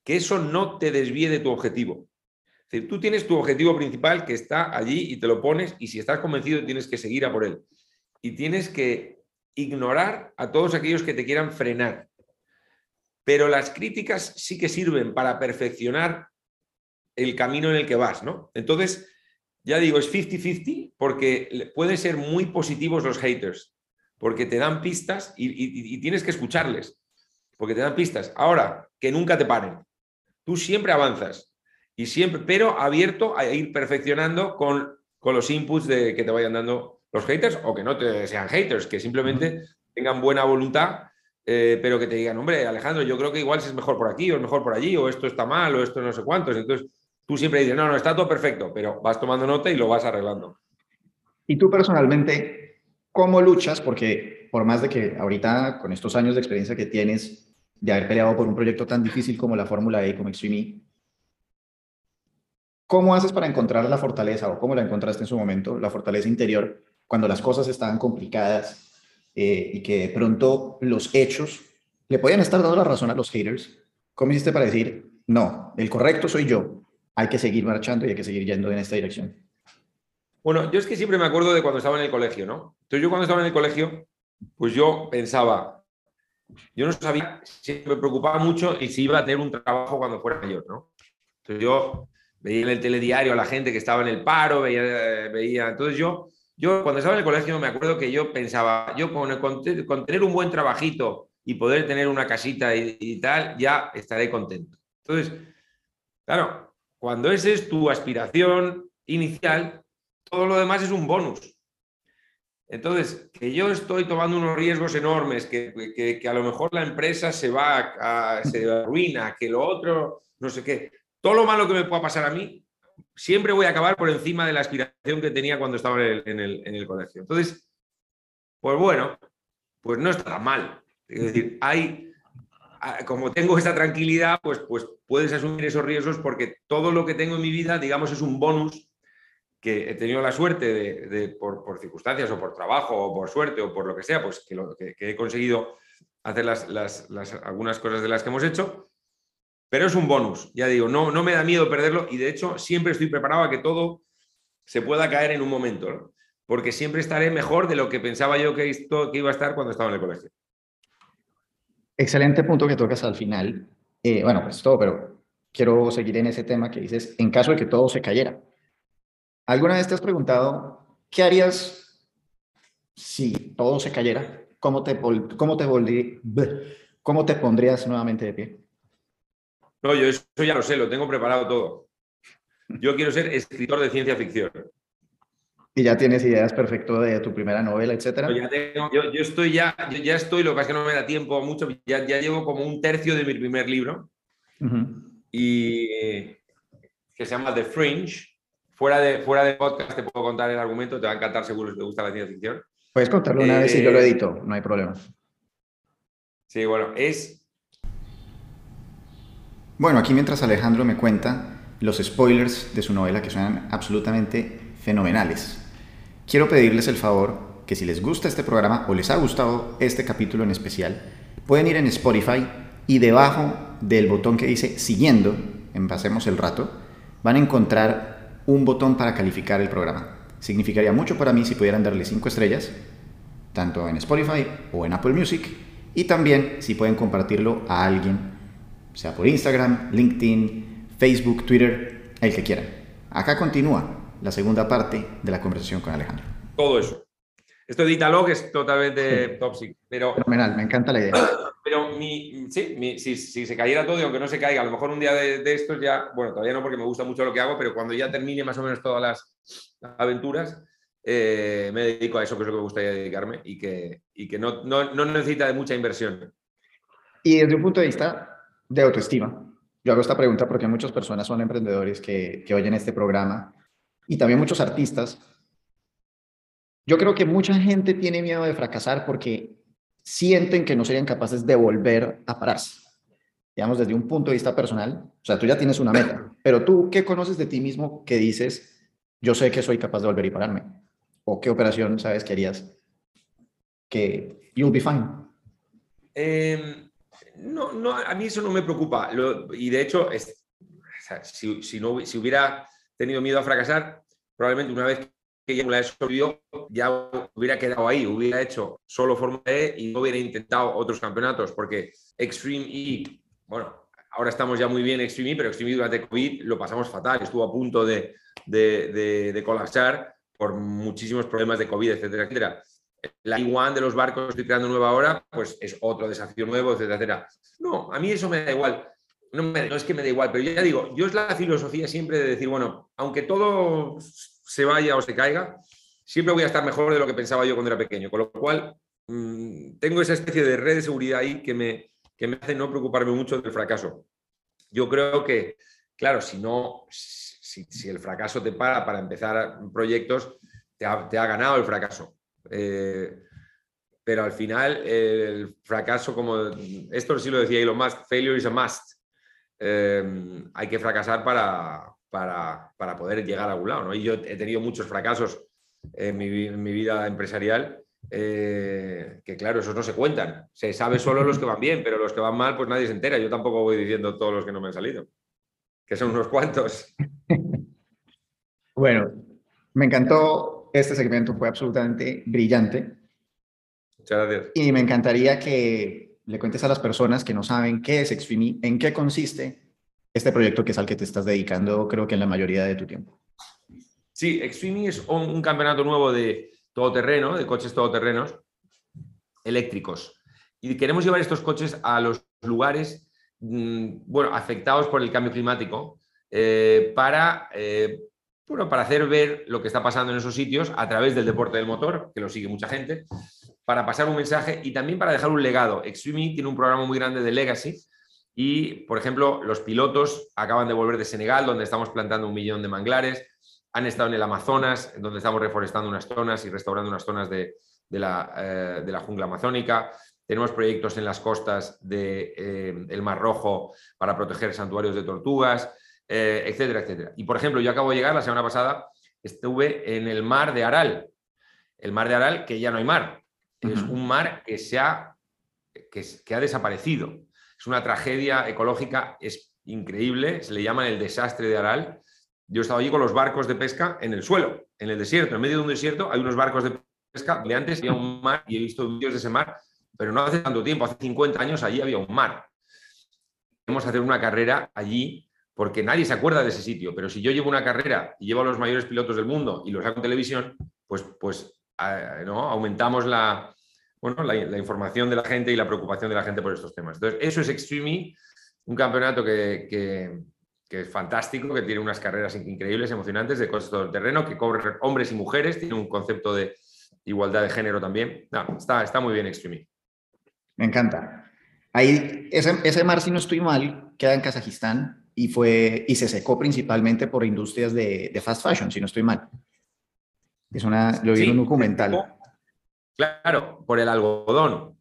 [SPEAKER 1] que eso no te desvíe de tu objetivo tú tienes tu objetivo principal que está allí y te lo pones y si estás convencido tienes que seguir a por él. Y tienes que ignorar a todos aquellos que te quieran frenar. Pero las críticas sí que sirven para perfeccionar el camino en el que vas, ¿no? Entonces, ya digo, es 50-50 porque pueden ser muy positivos los haters, porque te dan pistas y, y tienes que escucharles, porque te dan pistas. Ahora, que nunca te paren. Tú siempre avanzas y siempre, pero abierto a ir perfeccionando con, con los inputs de, que te vayan dando los haters o que no te sean haters, que simplemente tengan buena voluntad, eh, pero que te digan, hombre, Alejandro, yo creo que igual es mejor por aquí, o es mejor por allí, o esto está mal, o esto no sé cuántos. Entonces, tú siempre dices, no, no, está todo perfecto, pero vas tomando nota y lo vas arreglando.
[SPEAKER 2] Y tú personalmente, ¿cómo luchas? Porque por más de que ahorita, con estos años de experiencia que tienes, de haber peleado por un proyecto tan difícil como la Fórmula E, como Extreme E, ¿cómo haces para encontrar la fortaleza o cómo la encontraste en su momento, la fortaleza interior, cuando las cosas estaban complicadas eh, y que de pronto los hechos le podían estar dando la razón a los haters? ¿Cómo hiciste para decir, no, el correcto soy yo, hay que seguir marchando y hay que seguir yendo en esta dirección?
[SPEAKER 1] Bueno, yo es que siempre me acuerdo de cuando estaba en el colegio, ¿no? Entonces yo cuando estaba en el colegio, pues yo pensaba, yo no sabía, siempre me preocupaba mucho y si iba a tener un trabajo cuando fuera mayor, ¿no? Entonces yo veía en el telediario a la gente que estaba en el paro, veía, veía entonces yo, yo cuando estaba en el colegio me acuerdo que yo pensaba, yo con, con, tener un buen trabajito y poder tener una casita y, y tal, ya estaré contento. Entonces, claro, cuando esa es tu aspiración inicial, todo lo demás es un bonus. Entonces, que yo estoy tomando unos riesgos enormes, que, a lo mejor la empresa se va, a, se arruina, que lo otro, no sé qué, todo lo malo que me pueda pasar a mí, siempre voy a acabar por encima de la aspiración que tenía cuando estaba en el, colegio. Entonces, pues bueno, pues no está mal. Es decir, hay, como tengo esa tranquilidad, pues, pues puedes asumir esos riesgos porque todo lo que tengo en mi vida, digamos, es un bonus que he tenido la suerte de, por, circunstancias o por trabajo o por suerte o por lo que sea, pues que, lo, que, he conseguido hacer las, algunas cosas de las que hemos hecho, pero es un bonus, ya digo, no, no me da miedo perderlo y de hecho siempre estoy preparado a que todo se pueda caer en un momento, porque siempre estaré mejor de lo que pensaba yo que, esto, que iba a estar cuando estaba en el colegio.
[SPEAKER 2] Excelente punto que tocas al final. Eh, bueno, pues todo, pero quiero seguir en ese tema que dices, en caso de que todo se cayera. ¿Alguna vez te has preguntado qué harías si todo se cayera? ¿Cómo te, cómo te, cómo te pondrías nuevamente de pie?
[SPEAKER 1] No, yo eso ya lo sé, lo tengo preparado todo. Yo quiero ser escritor de ciencia ficción.
[SPEAKER 2] ¿Y ya tienes ideas perfecto de tu primera novela, etcétera?
[SPEAKER 1] yo, estoy ya, ya estoy, lo que pasa es que no me da tiempo mucho, ya, ya llevo como un tercio de mi primer libro. Y que se llama The Fringe, Fuera de, fuera de podcast te puedo contar el argumento, te va a encantar seguro si te gusta la ciencia ficción.
[SPEAKER 2] Puedes contarlo una vez y yo lo eh, edito, no hay problema.
[SPEAKER 1] Sí, bueno, es...
[SPEAKER 2] Bueno, aquí mientras Alejandro me cuenta los spoilers de su novela que suenan absolutamente fenomenales. Quiero pedirles el favor que si les gusta este programa o les ha gustado este capítulo en especial, pueden ir en Spotify y debajo del botón que dice siguiendo, en Pasemos el Rato, van a encontrar un botón para calificar el programa. Significaría mucho para mí si pudieran darle 5 estrellas, tanto en Spotify o en Apple Music, y también si pueden compartirlo a alguien, sea por Instagram, LinkedIn, Facebook, Twitter, el que quieran. Acá continúa la segunda parte de la conversación con Alejandro.
[SPEAKER 1] Todo eso. Esto de Italog es totalmente toxic, pero...
[SPEAKER 2] Fenomenal, me encanta la idea.
[SPEAKER 1] Pero sí, si, se cayera todo y aunque no se caiga, a lo mejor un día de, estos ya, bueno, todavía no porque me gusta mucho lo que hago, pero cuando ya termine más o menos todas las aventuras, eh, me dedico a eso que es lo que me gustaría dedicarme y que, no, necesita de mucha inversión.
[SPEAKER 2] Y desde un punto de vista de autoestima, yo hago esta pregunta porque muchas personas son emprendedores que oyen este programa y también muchos artistas. Yo creo que mucha gente tiene miedo de fracasar porque sienten que no serían capaces de volver a pararse. Digamos, desde un punto de vista personal, o sea, tú ya tienes una meta, pero tú, ¿qué conoces de ti mismo que dices, yo sé que soy capaz de volver y pararme? ¿O qué operación sabes que harías? Que you'll be fine.
[SPEAKER 1] Em, no, no, a mí eso no me preocupa. y de hecho, es, si, si, no, si hubiera tenido miedo a fracasar, probablemente una vez que ya la he ya hubiera quedado ahí, hubiera hecho solo Fórmula E y no hubiera intentado otros campeonatos, porque Extreme E, bueno, ahora estamos ya muy bien Extreme E, pero Extreme E durante COVID lo pasamos fatal, estuvo a punto de, de, colapsar por muchísimos problemas de COVID, etcétera, etcétera. La I1 de los barcos que estoy creando nueva ahora, pues es otro desafío nuevo, etcétera, etcétera. No, a mí eso me da igual. No, no, es que me da igual, pero ya digo, yo es la filosofía siempre de decir, bueno, aunque todo se vaya o se caiga, siempre voy a estar mejor de lo que pensaba yo cuando era pequeño. Con lo cual, mm, tengo esa especie de red de seguridad ahí que me, que me hace no preocuparme mucho del fracaso. Yo creo que, claro, si no, si, el fracaso te para para empezar proyectos, te ha, ganado el fracaso. Eh, pero al final el fracaso, como esto sí lo decía Elon Musk, failure is a must. Eh, hay que fracasar para, para, para, poder llegar a algún lado. ¿no? Y yo he tenido muchos fracasos en mi, en mi vida empresarial eh, que claro, esos no se cuentan. Se sabe solo los que van bien, pero los que van mal, pues nadie se entera. Yo tampoco voy diciendo todos los que no me han salido, que son unos cuantos. *laughs*
[SPEAKER 2] Bueno, me encantó este segmento, fue absolutamente brillante.
[SPEAKER 1] Muchas gracias.
[SPEAKER 2] Y me encantaría que le cuentes a las personas que no saben qué es Extreme, en qué consiste este proyecto que es al que te estás dedicando, creo que en la mayoría de tu tiempo.
[SPEAKER 1] Sí, Extreme es un campeonato nuevo de, todoterreno, de coches todoterrenos eléctricos. Y queremos llevar estos coches a los lugares mm, bueno, afectados por el cambio climático eh, para, eh, bueno, para hacer ver lo que está pasando en esos sitios a través del deporte del motor, que lo sigue mucha gente, para pasar un mensaje y también para dejar un legado. Extreme tiene un programa muy grande de legacy y, por ejemplo, los pilotos acaban de volver de Senegal, donde estamos plantando un millón de manglares han estado en el Amazonas, donde estamos reforestando unas zonas y restaurando unas zonas de, la, eh, de la, jungla amazónica. Tenemos proyectos en las costas del de, eh, Mar Rojo para proteger santuarios de tortugas, eh, etcétera, etcétera. Y, por ejemplo, yo acabo de llegar, la semana pasada, estuve en el mar de Aral. El mar de Aral, que ya no hay mar. Es un mar que, se ha, que, que ha desaparecido. Es una tragedia ecológica es increíble, se le llama el desastre de Aral yo he estado allí con los barcos de pesca en el suelo, en el desierto, en medio de un desierto hay unos barcos de pesca, de antes había un mar y he visto vídeos de ese mar, pero no hace tanto tiempo, hace 50 años allí había un mar. Queremos hacer una carrera allí porque nadie se acuerda de ese sitio, pero si yo llevo una carrera y llevo a los mayores pilotos del mundo y los hago en televisión, pues, pues ¿no? aumentamos la, bueno, la, información de la gente y la preocupación de la gente por estos temas. Entonces, eso es Extreme, un campeonato que que es fantástico, que tiene unas carreras increíbles, emocionantes, de coches todo terreno, que corren hombres y mujeres, tiene un concepto de igualdad de género también. está, está muy bien Extreme.
[SPEAKER 2] Me encanta. Ahí, ese, ese mar, si no estoy mal, queda en Kazajistán y, fue, y se secó principalmente por industrias de, de fast fashion, si no estoy mal. Es una, lo vi en un documental.
[SPEAKER 1] Claro, por el algodón.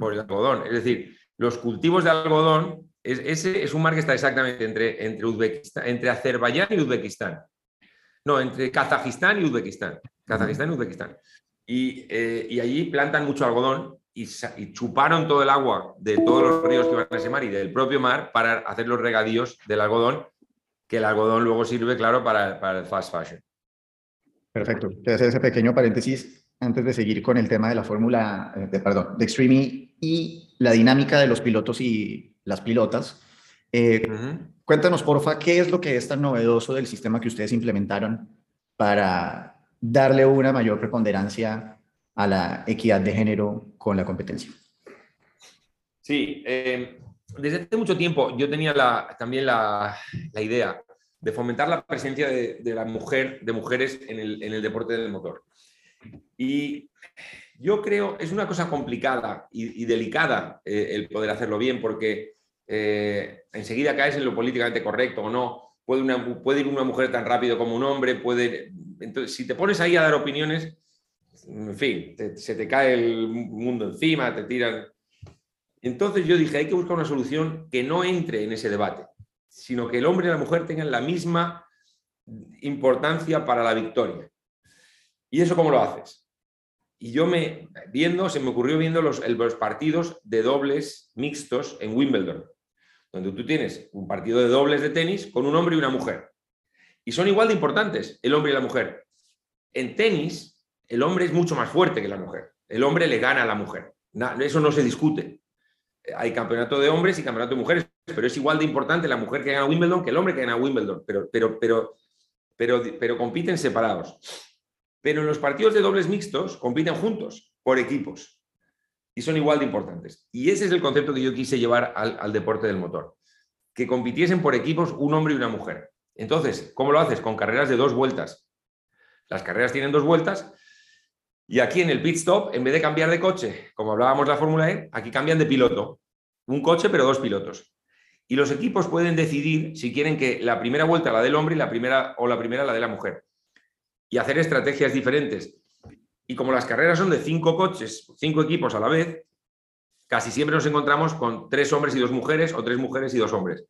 [SPEAKER 1] Por el algodón. Es decir, los cultivos de algodón ese es un mar que está exactamente entre, entre, Uzbekistán, entre Azerbaiyán y Uzbekistán. No, entre Kazajistán y Uzbekistán. Kazajistán y Uzbekistán. Y, eh, allí plantan mucho algodón y, chuparon todo el agua de todos los ríos que van a ese mar y del propio mar para hacer los regadíos del algodón, que el algodón luego sirve, claro, para, para el fast fashion.
[SPEAKER 2] Perfecto. Te hacer ese pequeño paréntesis antes de seguir con el tema de la fórmula, eh, de, perdón, de Extreme y la dinámica de los pilotos y las pilotas. Eh, cuéntanos, porfa, qué es lo que es tan novedoso del sistema que ustedes implementaron para darle una mayor preponderancia a la equidad de género con la competencia.
[SPEAKER 1] Sí, eh, desde hace mucho tiempo yo tenía también la, idea de fomentar la presencia de, la mujer, de mujeres en el, deporte del motor. Y yo creo, es una cosa complicada y, delicada eh, el poder hacerlo bien porque eh, enseguida caes en lo políticamente correcto o no. Puede, una, puede, ir una mujer tan rápido como un hombre, puede... Entonces, si te pones ahí a dar opiniones, en fin, se te cae el mundo encima, te tiran... Entonces yo dije, hay que buscar una solución que no entre en ese debate, sino que el hombre y la mujer tengan la misma importancia para la victoria. ¿Y eso cómo lo haces? Y yo me, viendo, se me ocurrió viendo los, los partidos de dobles mixtos en Wimbledon donde tú tienes un partido de dobles de tenis con un hombre y una mujer. Y son igual de importantes el hombre y la mujer. En tenis, el hombre es mucho más fuerte que la mujer. El hombre le gana a la mujer. eso no se discute. Hay campeonato de hombres y campeonato de mujeres, pero es igual de importante la mujer que gana Wimbledon que el hombre que gana Wimbledon, pero, pero, pero, pero, pero compiten separados. Pero en los partidos de dobles mixtos compiten juntos, por equipos y son igual de importantes. Y ese es el concepto que yo quise llevar al, deporte del motor, que compitiesen por equipos un hombre y una mujer. Entonces, ¿cómo lo haces? Con carreras de dos vueltas. Las carreras tienen dos vueltas Y aquí en el pit stop, en vez de cambiar de coche, como hablábamos la Fórmula E, aquí cambian de piloto. Un coche, pero dos pilotos. Y los equipos pueden decidir si quieren que la primera vuelta la del hombre y la primera o la primera la de la mujer. Y hacer estrategias diferentes. Y como las carreras son de cinco coches, cinco equipos a la vez, casi siempre nos encontramos con tres hombres y dos mujeres o tres mujeres y dos hombres.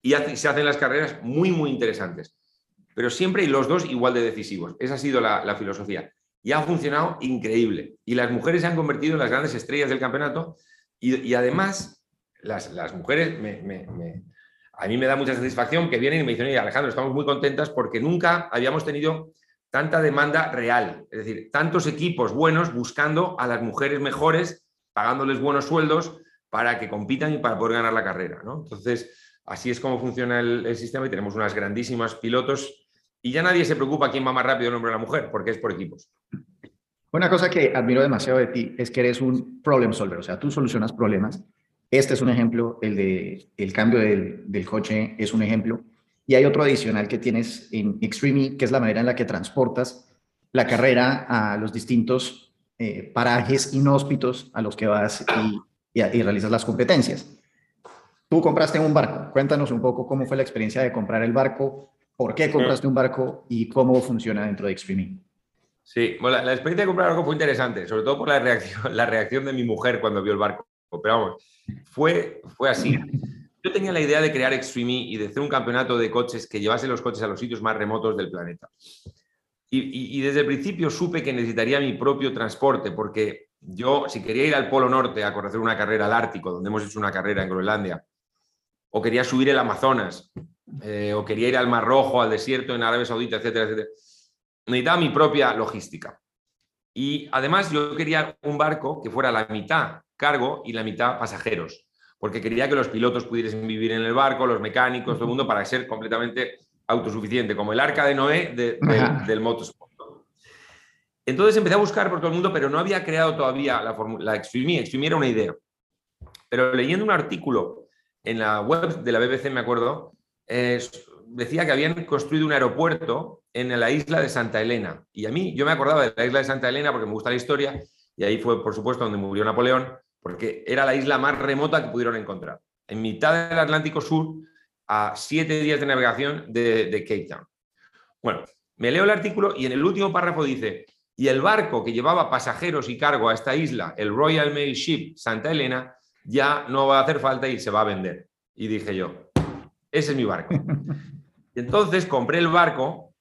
[SPEAKER 1] Y se hacen las carreras muy, muy interesantes. Pero siempre y los dos igual de decisivos. Esa ha sido la, filosofía. Y ha funcionado increíble. Y las mujeres se han convertido en las grandes estrellas del campeonato. Y, además, las, mujeres, a mí me da mucha satisfacción que vienen y me dicen, Alejandro, estamos muy contentas porque nunca habíamos tenido tanta demanda real, es decir, tantos equipos buenos buscando a las mujeres mejores, pagándoles buenos sueldos para que compitan y para poder ganar la carrera. ¿no? Entonces, así es como funciona el, sistema y tenemos unas grandísimas pilotos y ya nadie se preocupa quién va más rápido, el hombre o la mujer, porque es por equipos.
[SPEAKER 2] Una cosa que admiro demasiado de ti es que eres un problem solver, o sea, tú solucionas problemas. Este es un ejemplo, el de el cambio del, del coche es un ejemplo. Y hay otro adicional que tienes en Extreme, e, que es la manera en la que transportas la carrera a los distintos eh, parajes inhóspitos a los que vas y, realizas las competencias. Tú compraste un barco. Cuéntanos un poco cómo fue la experiencia de comprar el barco, por qué compraste un barco y cómo funciona dentro de Extreme. E.
[SPEAKER 1] Sí, la, experiencia de comprar el barco fue interesante, sobre todo por la reacción, *laughs* la reacción de mi mujer cuando vio el barco. Pero vamos, fue, fue así. Yo tenía la idea de crear Extreme e y de hacer un campeonato de coches que llevase los coches a los sitios más remotos del planeta. Y, desde el principio supe que necesitaría mi propio transporte, porque yo, si quería ir al Polo Norte a correr una carrera al Ártico, donde hemos hecho una carrera en Groenlandia, o quería subir el Amazonas, eh, o quería ir al Mar Rojo, al desierto en Arabia Saudita, etcétera, etcétera, necesitaba mi propia logística. Y además yo quería un barco que fuera la mitad cargo y la mitad pasajeros porque quería que los pilotos pudiesen vivir en el barco, los mecánicos, todo el mundo, para ser completamente autosuficiente, como el arca de Noé del motorsport. Entonces empecé a buscar por todo el mundo, pero no había creado todavía la, la Extreme. Extreme era una idea. Pero leyendo un artículo en la web de la BBC, me acuerdo, decía que habían construido un aeropuerto en la isla de Santa Elena. Y a mí, yo me acordaba de la isla de Santa Elena porque me gusta la historia, y ahí fue, por supuesto, donde murió Napoleón porque era la isla más remota que pudieron encontrar, en mitad del Atlántico Sur, a siete días de navegación de, Cape Town. Bueno, me leo el artículo y en el último párrafo dice, y el barco que llevaba pasajeros y cargo a esta isla, el Royal Mail Ship Santa Elena, ya no va a hacer falta y se va a vender. Y dije yo, ese es mi barco. *laughs* Y entonces compré el barco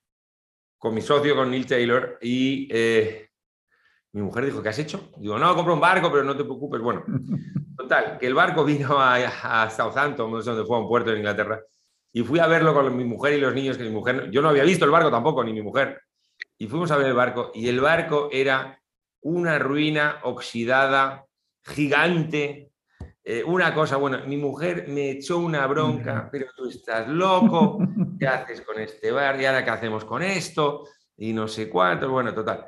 [SPEAKER 1] con mi socio, con Neil Taylor, y eh, mi mujer dijo, ¿qué has hecho? Digo, no, compro un barco, pero no te preocupes. Bueno, *laughs* total, que el barco vino a, Southampton, no sé dónde fue, a un puerto de Inglaterra, y fui a verlo con mi mujer y los niños, que mi mujer, yo no había visto el barco tampoco, ni mi mujer. Y fuimos a ver el barco, y el barco era una ruina oxidada, gigante, eh, una cosa, bueno, mi mujer me echó una bronca, pero tú estás loco, *laughs* ¿qué haces con este bar? ¿Y ahora qué hacemos con esto? Y no sé cuánto, bueno, total.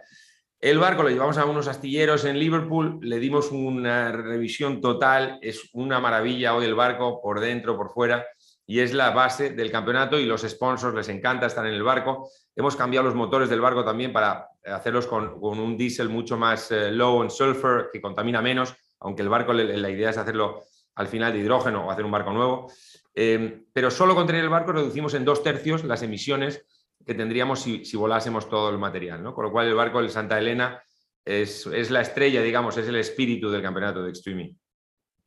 [SPEAKER 1] El barco lo llevamos a unos astilleros en Liverpool, le dimos una revisión total, es una maravilla hoy el barco por dentro, por fuera, y es la base del campeonato y los sponsors les encanta estar en el barco. Hemos cambiado los motores del barco también para hacerlos con, un diésel mucho más eh, low en sulfur, que contamina menos, aunque el barco la idea es hacerlo al final de hidrógeno o hacer un barco nuevo. Eh, pero solo con tener el barco reducimos en dos tercios las emisiones que tendríamos si, volásemos todo el material. ¿no? Con lo cual el barco del Santa Elena es, la estrella, digamos, es el espíritu del campeonato de Extreme.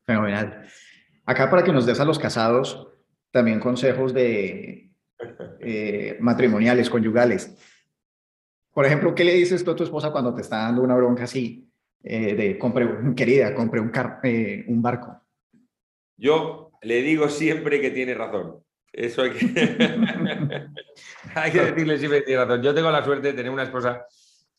[SPEAKER 2] Fenomenal. Acá para que nos des a los casados también consejos de eh, matrimoniales, conyugales. Por ejemplo, ¿qué le dices tú a tu esposa cuando te está dando una bronca así eh, de, compre, querida, compre un, eh, un barco?
[SPEAKER 1] Yo le digo siempre que tiene razón. Eso hay que, *laughs* hay que decirle siempre tiene razón. Yo tengo la suerte de tener una esposa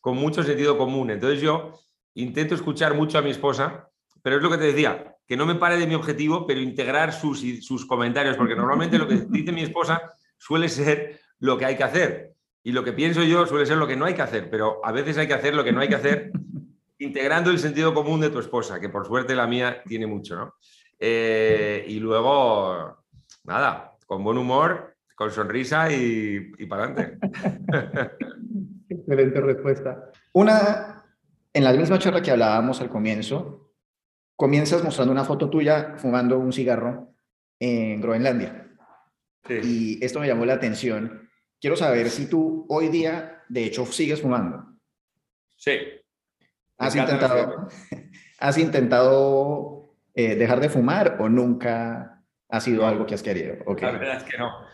[SPEAKER 1] con mucho sentido común. Entonces yo intento escuchar mucho a mi esposa, pero es lo que te decía, que no me pare de mi objetivo, pero integrar sus, sus comentarios, porque normalmente lo que *laughs* dice mi esposa suele ser lo que hay que hacer. Y lo que pienso yo suele ser lo que no hay que hacer, pero a veces hay que hacer lo que no hay que hacer *laughs* integrando el sentido común de tu esposa, que por suerte la mía tiene mucho, ¿no? Eh, y luego, nada, con buen humor, con sonrisa y, para adelante. *laughs*
[SPEAKER 2] Excelente respuesta. Una en la misma charla que hablábamos al comienzo, comienzas mostrando una foto tuya fumando un cigarro en Groenlandia. Y esto me llamó la atención. Quiero saber si tú hoy día, de hecho, sigues fumando.
[SPEAKER 1] Sí.
[SPEAKER 2] ¿Has intentado, *laughs* ¿Has intentado eh, dejar de fumar o nunca ha sido algo que has querido?
[SPEAKER 1] La verdad es que no.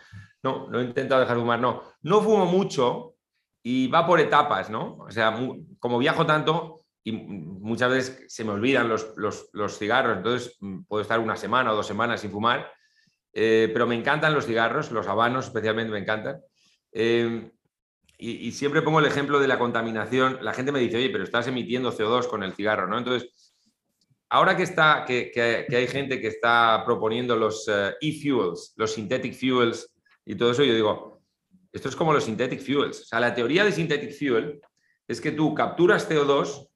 [SPEAKER 1] No, no he intentado dejar de fumar, no. No fumo mucho y va por etapas, ¿no? O sea, como viajo tanto y muchas veces se me olvidan los, los, cigarros, entonces mm, puedo estar una semana o dos semanas sin fumar, eh, pero me encantan los cigarros, los habanos especialmente me encantan. Eh, y, siempre pongo el ejemplo de la contaminación. La gente me dice, oye, pero estás emitiendo CO2 con el cigarro, ¿no? Entonces, ahora que, está, que, hay gente que está proponiendo los eh, e-fuels, los synthetic fuels y todo eso, yo digo, esto es como los synthetic fuels. O sea, la teoría de synthetic fuel es que tú capturas CO2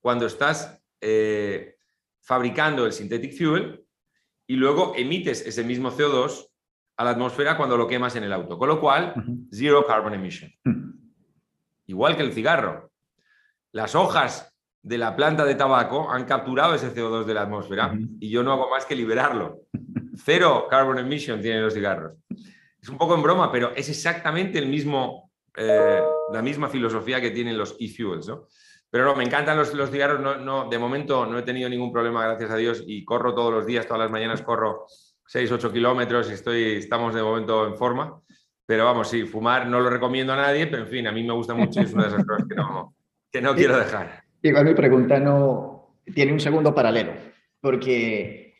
[SPEAKER 1] cuando estás eh, fabricando el synthetic fuel y luego emites ese mismo CO2 a la atmósfera cuando lo quemas en el auto. Con lo cual, zero carbon emission. Igual que el cigarro. Las hojas de la planta de tabaco han capturado ese CO2 de la atmósfera y yo no hago más que liberarlo. Cero carbon emission tienen los cigarros. Es un poco en broma, pero es exactamente el mismo, eh, la misma filosofía que tienen los e-fuels. Pero no, me encantan los, los cigarros. No, no, de momento no he tenido ningún problema, gracias a Dios, y corro todos los días, todas las mañanas corro 6, 8 kilómetros y estoy, estamos de momento en forma. Pero vamos, sí, fumar no lo recomiendo a nadie, pero en fin, a mí me gusta mucho y es una de esas cosas que no, que no *laughs* quiero dejar.
[SPEAKER 2] Igual mi pregunta no tiene un segundo paralelo, porque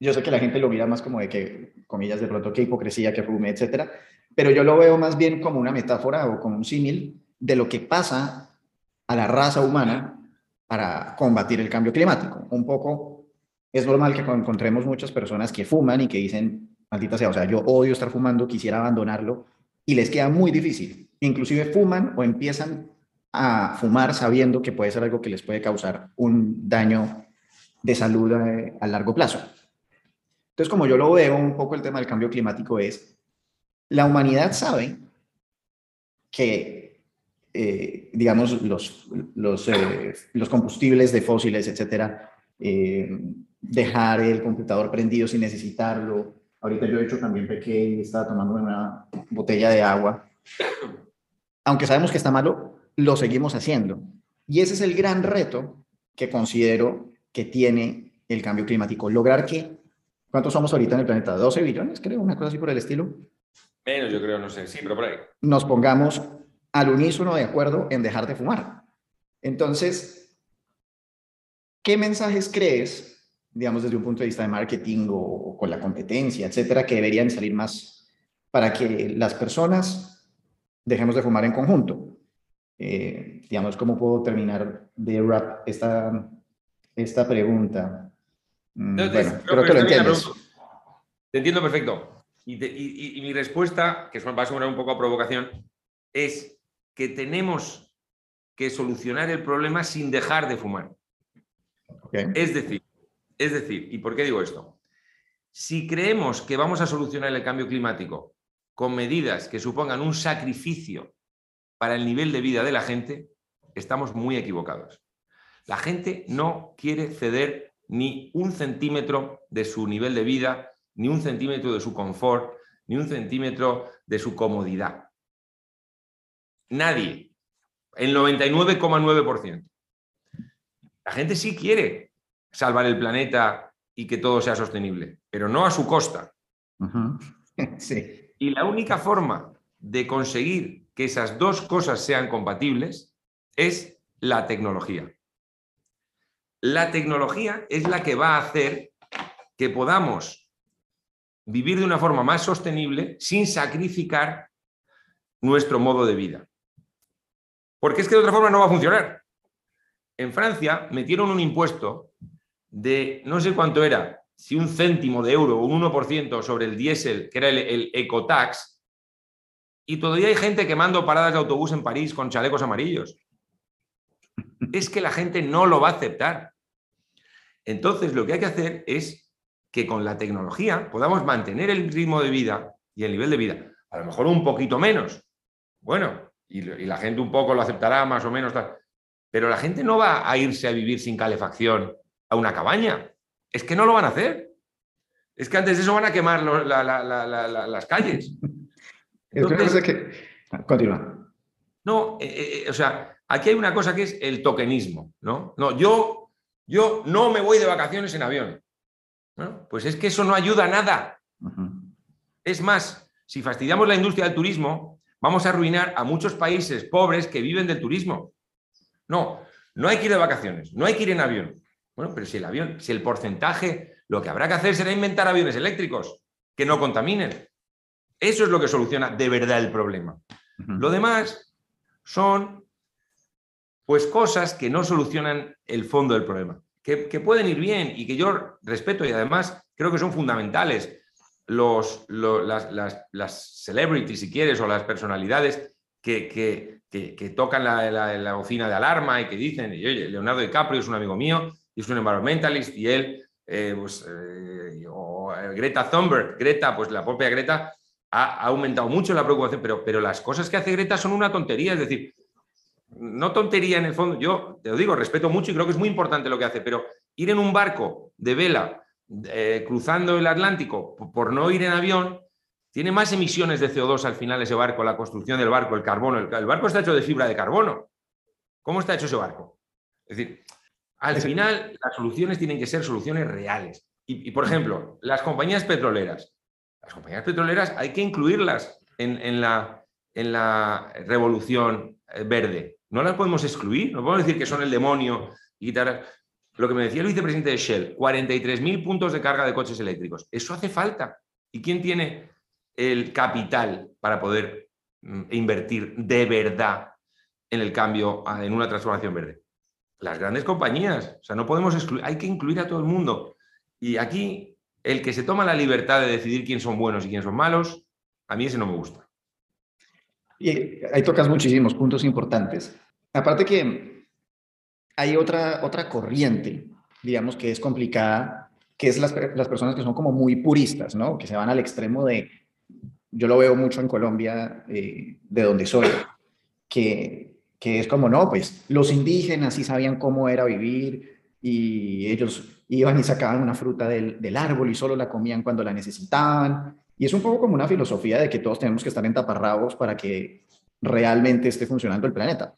[SPEAKER 2] yo sé que la gente lo mira más como de que, comillas, de pronto, qué hipocresía, que fume, etcétera, pero yo lo veo más bien como una metáfora o como un símil de lo que pasa a la raza humana para combatir el cambio climático. Un poco es normal que encontremos muchas personas que fuman y que dicen, maldita sea, o sea, yo odio estar fumando, quisiera abandonarlo, y les queda muy difícil. Inclusive fuman o empiezan a fumar sabiendo que puede ser algo que les puede causar un daño de salud eh, a, largo plazo. Entonces, como yo lo veo, un poco el tema del cambio climático es, la humanidad sabe que, eh, digamos, los, eh, los combustibles de fósiles, etcétera, dejar el computador prendido sin necesitarlo. Ahorita yo he hecho también pequé y estaba tomando una botella de agua. Aunque sabemos que está malo, lo seguimos haciendo. Y ese es el gran reto que considero que tiene el cambio climático. Lograr que, ¿cuántos somos ahorita en el planeta? 12 billones, creo, una cosa así por el estilo.
[SPEAKER 1] Menos, yo creo, no sé, sí, pero por ahí.
[SPEAKER 2] Nos pongamos al unísono de acuerdo en dejar de fumar. Entonces, ¿qué mensajes crees digamos, desde un punto de vista de marketing o, con la competencia, etcétera, que deberían salir más para que las personas dejemos de fumar en conjunto. Eh, digamos, ¿cómo puedo terminar de wrap esta, esta pregunta?
[SPEAKER 1] Mm, bueno, creo, que lo entiendes. Te entiendo perfecto. Y, mi respuesta, que va a sonar un poco a provocación, es que tenemos que solucionar el problema sin dejar de fumar. Es decir, es decir, ¿y por qué digo esto? Si creemos que vamos a solucionar el cambio climático con medidas que supongan un sacrificio para el nivel de vida de la gente, estamos muy equivocados. La gente no quiere ceder ni un centímetro de su nivel de vida, ni un centímetro de su confort, ni un centímetro de su comodidad. Nadie. El 99,9%. La gente sí quiere salvar el planeta y que todo sea sostenible, pero no a su costa. *laughs* Y la única forma de conseguir que esas dos cosas sean compatibles es la tecnología. La tecnología es la que va a hacer que podamos vivir de una forma más sostenible sin sacrificar nuestro modo de vida. Porque es que de otra forma no va a funcionar. En Francia metieron un impuesto de no sé cuánto era, si un céntimo de euro un 1% sobre el diésel, que era el, ecotax, y todavía hay gente quemando paradas de autobús en París con chalecos amarillos. Es que la gente no lo va a aceptar. Entonces, lo que hay que hacer es que con la tecnología podamos mantener el ritmo de vida y el nivel de vida, a lo mejor un poquito menos. Bueno, y, la gente un poco lo aceptará más o menos, Pero la gente no va a irse a vivir sin calefacción a una cabaña. Es que no lo van a hacer. Es que antes de eso van a quemar las calles.
[SPEAKER 2] Entonces, que... Continúa.
[SPEAKER 1] No, eh, eh, o sea, aquí hay una cosa que es el tokenismo, ¿no? No, yo, yo no me voy de vacaciones en avión. Pues es que eso no ayuda a nada. Es más, si fastidiamos la industria del turismo, vamos a arruinar a muchos países pobres que viven del turismo. No, no hay que ir de vacaciones, no hay que ir en avión. Bueno, pero si el avión, si el porcentaje, lo que habrá que hacer será inventar aviones eléctricos que no contaminen. Eso es lo que soluciona de verdad el problema. Lo demás son pues cosas que no solucionan el fondo del problema que, pueden ir bien y que yo respeto y además creo que son fundamentales los, las, celebrities, si quieres, o las personalidades que, que, tocan la, la, bocina de alarma y que dicen, oye, Leonardo DiCaprio es un amigo mío, y es un environmentalist y él, eh, pues, eh, o eh, Greta Thunberg, Greta, pues la propia Greta ha, aumentado mucho la preocupación, pero, pero las cosas que hace Greta son una tontería, es decir, no tontería en el fondo, yo te lo digo, respeto mucho y creo que es muy importante lo que hace, pero ir en un barco de vela eh, cruzando el Atlántico por no ir en avión, tiene más emisiones de CO2 al final ese barco, la construcción del barco, el carbono. El, barco está hecho de fibra de carbono. ¿Cómo está hecho ese barco? Es decir, al final las soluciones tienen que ser soluciones reales. Y, por ejemplo, las compañías petroleras. Las compañías petroleras hay que incluirlas en, la, la revolución eh, verde. No las podemos excluir, no podemos decir que son el demonio y quitar. Lo que me decía el vicepresidente de Shell, 43.000 puntos de carga de coches eléctricos. Eso hace falta. ¿Y quién tiene el capital para poder mm, invertir de verdad en el cambio, en una transformación verde? Las grandes compañías. O sea, no podemos excluir, hay que incluir a todo el mundo. Y aquí, el que se toma la libertad de decidir quién son buenos y quién son malos, a mí ese no me gusta.
[SPEAKER 2] Y ahí tocas muchísimos puntos importantes. Aparte que hay otra, otra corriente, digamos, que es complicada, que es las, las personas que son como muy puristas, ¿no? Que se van al extremo de, yo lo veo mucho en Colombia, eh, de donde soy, que, que es como, no, pues los indígenas sí sabían cómo era vivir y ellos iban y sacaban una fruta del, del árbol y solo la comían cuando la necesitaban y es un poco como una filosofía de que todos tenemos que estar en taparrabos para que realmente esté funcionando el planeta.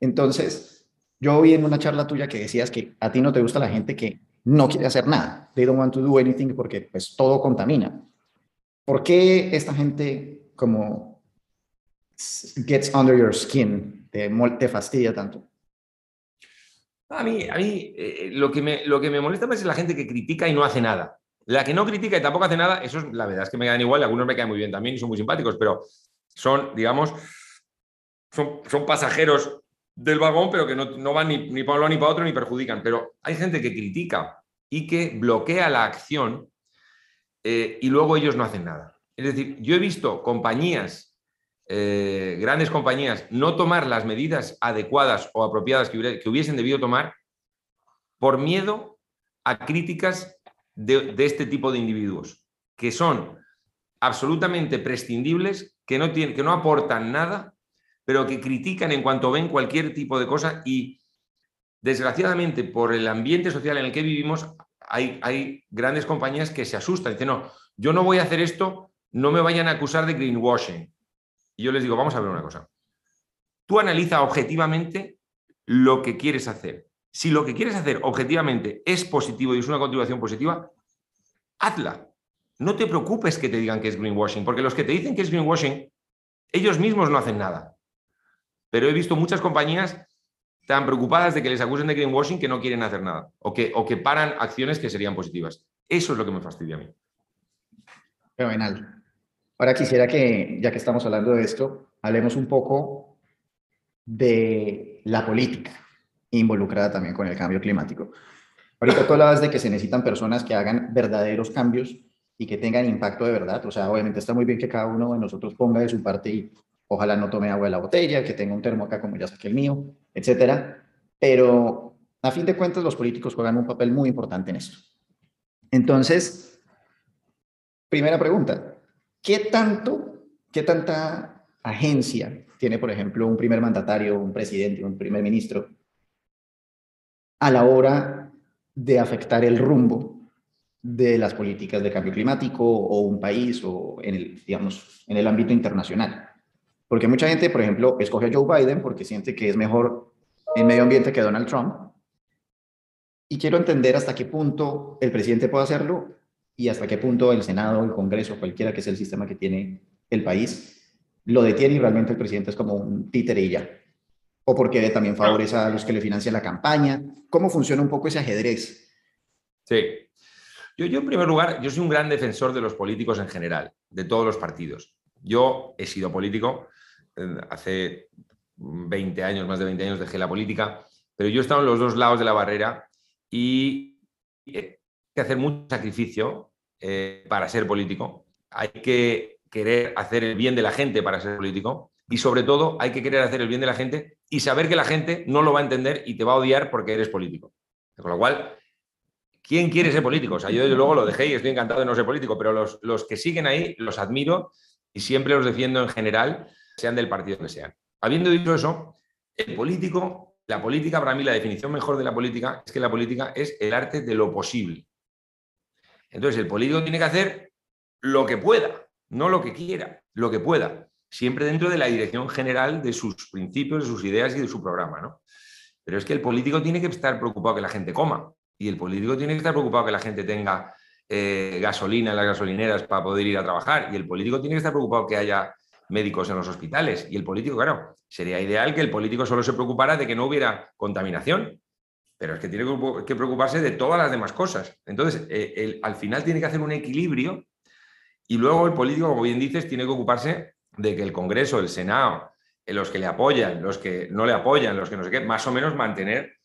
[SPEAKER 2] Entonces, yo vi en una charla tuya que decías que a ti no te gusta la gente que no quiere hacer nada. They don't want to do anything porque pues todo contamina. ¿Por qué esta gente como gets under your skin, te, te fastidia tanto?
[SPEAKER 1] A mí, a mí eh, lo, que me, lo que me molesta más es la gente que critica y no hace nada. La que no critica y tampoco hace nada, eso es, la verdad es que me dan igual, algunos me caen muy bien también y son muy simpáticos, pero son, digamos, son, son pasajeros del vagón, pero que no, van ni, para uno ni para otro ni perjudican. Pero hay gente que critica y que bloquea la acción eh, y luego ellos no hacen nada. Es decir, yo he visto compañías, eh, grandes compañías, no tomar las medidas adecuadas o apropiadas que, que hubiesen debido tomar por miedo a críticas de, este tipo de individuos, que son absolutamente prescindibles, que no, tienen, que no aportan nada, pero que critican en cuanto ven cualquier tipo de cosa y desgraciadamente por el ambiente social en el que vivimos hay, hay grandes compañías que se asustan, dicen, no, yo no voy a hacer esto, no me vayan a acusar de greenwashing. Y yo les digo, vamos a ver una cosa. Tú analiza objetivamente lo que quieres hacer. Si lo que quieres hacer objetivamente es positivo y es una contribución positiva, hazla. No te preocupes que te digan que es greenwashing, porque los que te dicen que es greenwashing, ellos mismos no hacen nada. Pero he visto muchas compañías tan preocupadas de que les acusen de greenwashing que no quieren hacer nada o que, o que paran acciones que serían positivas. Eso es lo que me fastidia a mí.
[SPEAKER 2] Fenomenal. Ahora quisiera que, ya que estamos hablando de esto, hablemos un poco de la política involucrada también con el cambio climático. Ahorita tú hablabas de que se necesitan personas que hagan verdaderos cambios y que tengan impacto de verdad. O sea, obviamente está muy bien que cada uno de nosotros ponga de su parte y ojalá no tome agua de la botella, que tenga un termo acá como ya saqué el mío, etcétera. Pero a fin de cuentas los políticos juegan un papel muy importante en esto. Entonces, primera pregunta, ¿qué tanto, qué tanta agencia tiene, por ejemplo, un primer mandatario, un presidente, un primer ministro a la hora de afectar el rumbo de las políticas de cambio climático o un país o en el, digamos, en el ámbito internacional. Porque mucha gente, por ejemplo, escoge a Joe Biden porque siente que es mejor en medio ambiente que Donald Trump. Y quiero entender hasta qué punto el presidente puede hacerlo y hasta qué punto el Senado, el Congreso, cualquiera que sea el sistema que tiene el país, lo detiene y realmente el presidente es como un títere y ya. O porque también favorece a los que le financian la campaña. ¿Cómo funciona un poco ese ajedrez?
[SPEAKER 1] Sí. Yo, yo, en primer lugar, yo soy un gran defensor de los políticos en general, de todos los partidos. Yo he sido político, eh, hace 20 años, más de 20 años dejé la política, pero yo he estado en los dos lados de la barrera y hay que hacer mucho sacrificio eh, para ser político. Hay que querer hacer el bien de la gente para ser político y sobre todo hay que querer hacer el bien de la gente y saber que la gente no lo va a entender y te va a odiar porque eres político. Con lo cual, ¿quién quiere ser político? O sea, yo desde luego lo dejé y estoy encantado de no ser político, pero los, los que siguen ahí los admiro y siempre los defiendo en general, sean del partido que sean. Habiendo dicho eso, el político, la política, para mí la definición mejor de la política es que la política es el arte de lo posible. Entonces, el político tiene que hacer lo que pueda, no lo que quiera, lo que pueda, siempre dentro de la dirección general de sus principios, de sus ideas y de su programa, ¿no? Pero es que el político tiene que estar preocupado que la gente coma y el político tiene que estar preocupado que la gente tenga eh, gasolina en las gasolineras para poder ir a trabajar y el político tiene que estar preocupado que haya médicos en los hospitales. Y el político, claro, sería ideal que el político solo se preocupara de que no hubiera contaminación, pero es que tiene que preocuparse de todas las demás cosas. Entonces, eh, al final tiene que hacer un equilibrio y luego el político, como bien dices, tiene que ocuparse de que el Congreso, el Senado, eh, los que le apoyan, los que no le apoyan, los que no sé qué, más o menos mantener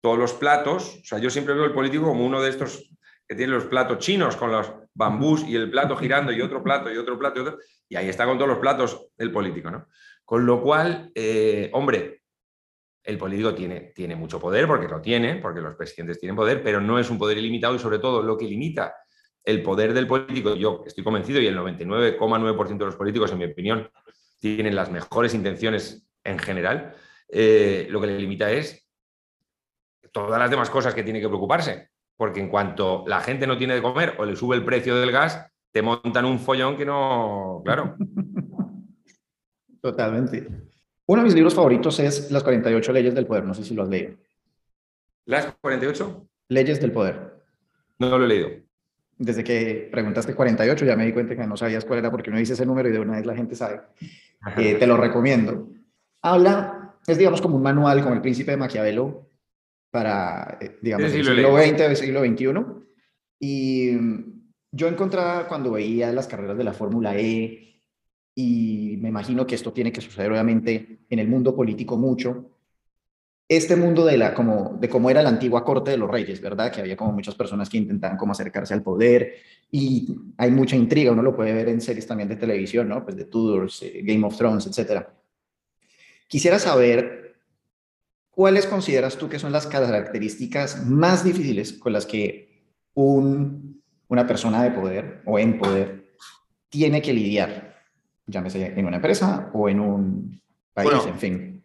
[SPEAKER 1] todos los platos. O sea, yo siempre veo el político como uno de estos que tiene los platos chinos con los bambús y el plato girando y otro plato y otro plato y otro. Y ahí está con todos los platos el político, ¿no? Con lo cual, eh, hombre, el político tiene, tiene mucho poder, porque lo tiene, porque los presidentes tienen poder, pero no es un poder ilimitado y sobre todo lo que limita el poder del político, yo estoy convencido y el 99,9% de los políticos, en mi opinión, tienen las mejores intenciones en general, eh, lo que le limita es todas las demás cosas que tiene que preocuparse, porque en cuanto la gente no tiene de comer o le sube el precio del gas, te montan un follón que no, claro. *laughs*
[SPEAKER 2] Totalmente. Uno de mis libros favoritos es Las 48 leyes del poder, no sé si lo has leído.
[SPEAKER 1] ¿Las 48?
[SPEAKER 2] Leyes del poder.
[SPEAKER 1] No, lo he leído.
[SPEAKER 2] Desde que preguntaste 48 ya me di cuenta que no sabías cuál era porque no dice ese número y de una vez la gente sabe. Eh, te lo recomiendo. Habla, es digamos como un manual como el príncipe de Maquiavelo para, eh, digamos, el siglo XX el siglo XXI. Y yo encontraba cuando veía las carreras de la Fórmula E, y me imagino que esto tiene que suceder obviamente en el mundo político mucho, este mundo de, la, como, de cómo era la antigua corte de los reyes, ¿verdad? Que había como muchas personas que intentaban como acercarse al poder y hay mucha intriga, uno lo puede ver en series también de televisión, ¿no? Pues de Tudors, eh, Game of Thrones, etc. Quisiera saber cuáles consideras tú que son las características más difíciles con las que un una persona de poder o en poder tiene que lidiar, llámese en una empresa o en un país, en fin.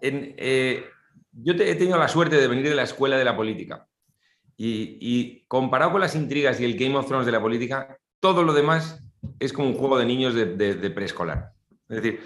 [SPEAKER 1] Eh, yo he tenido la suerte de venir de la escuela de la política y, comparado con las intrigas y el Game of Thrones de la política, todo lo demás es como un juego de niños de, de preescolar. Es decir,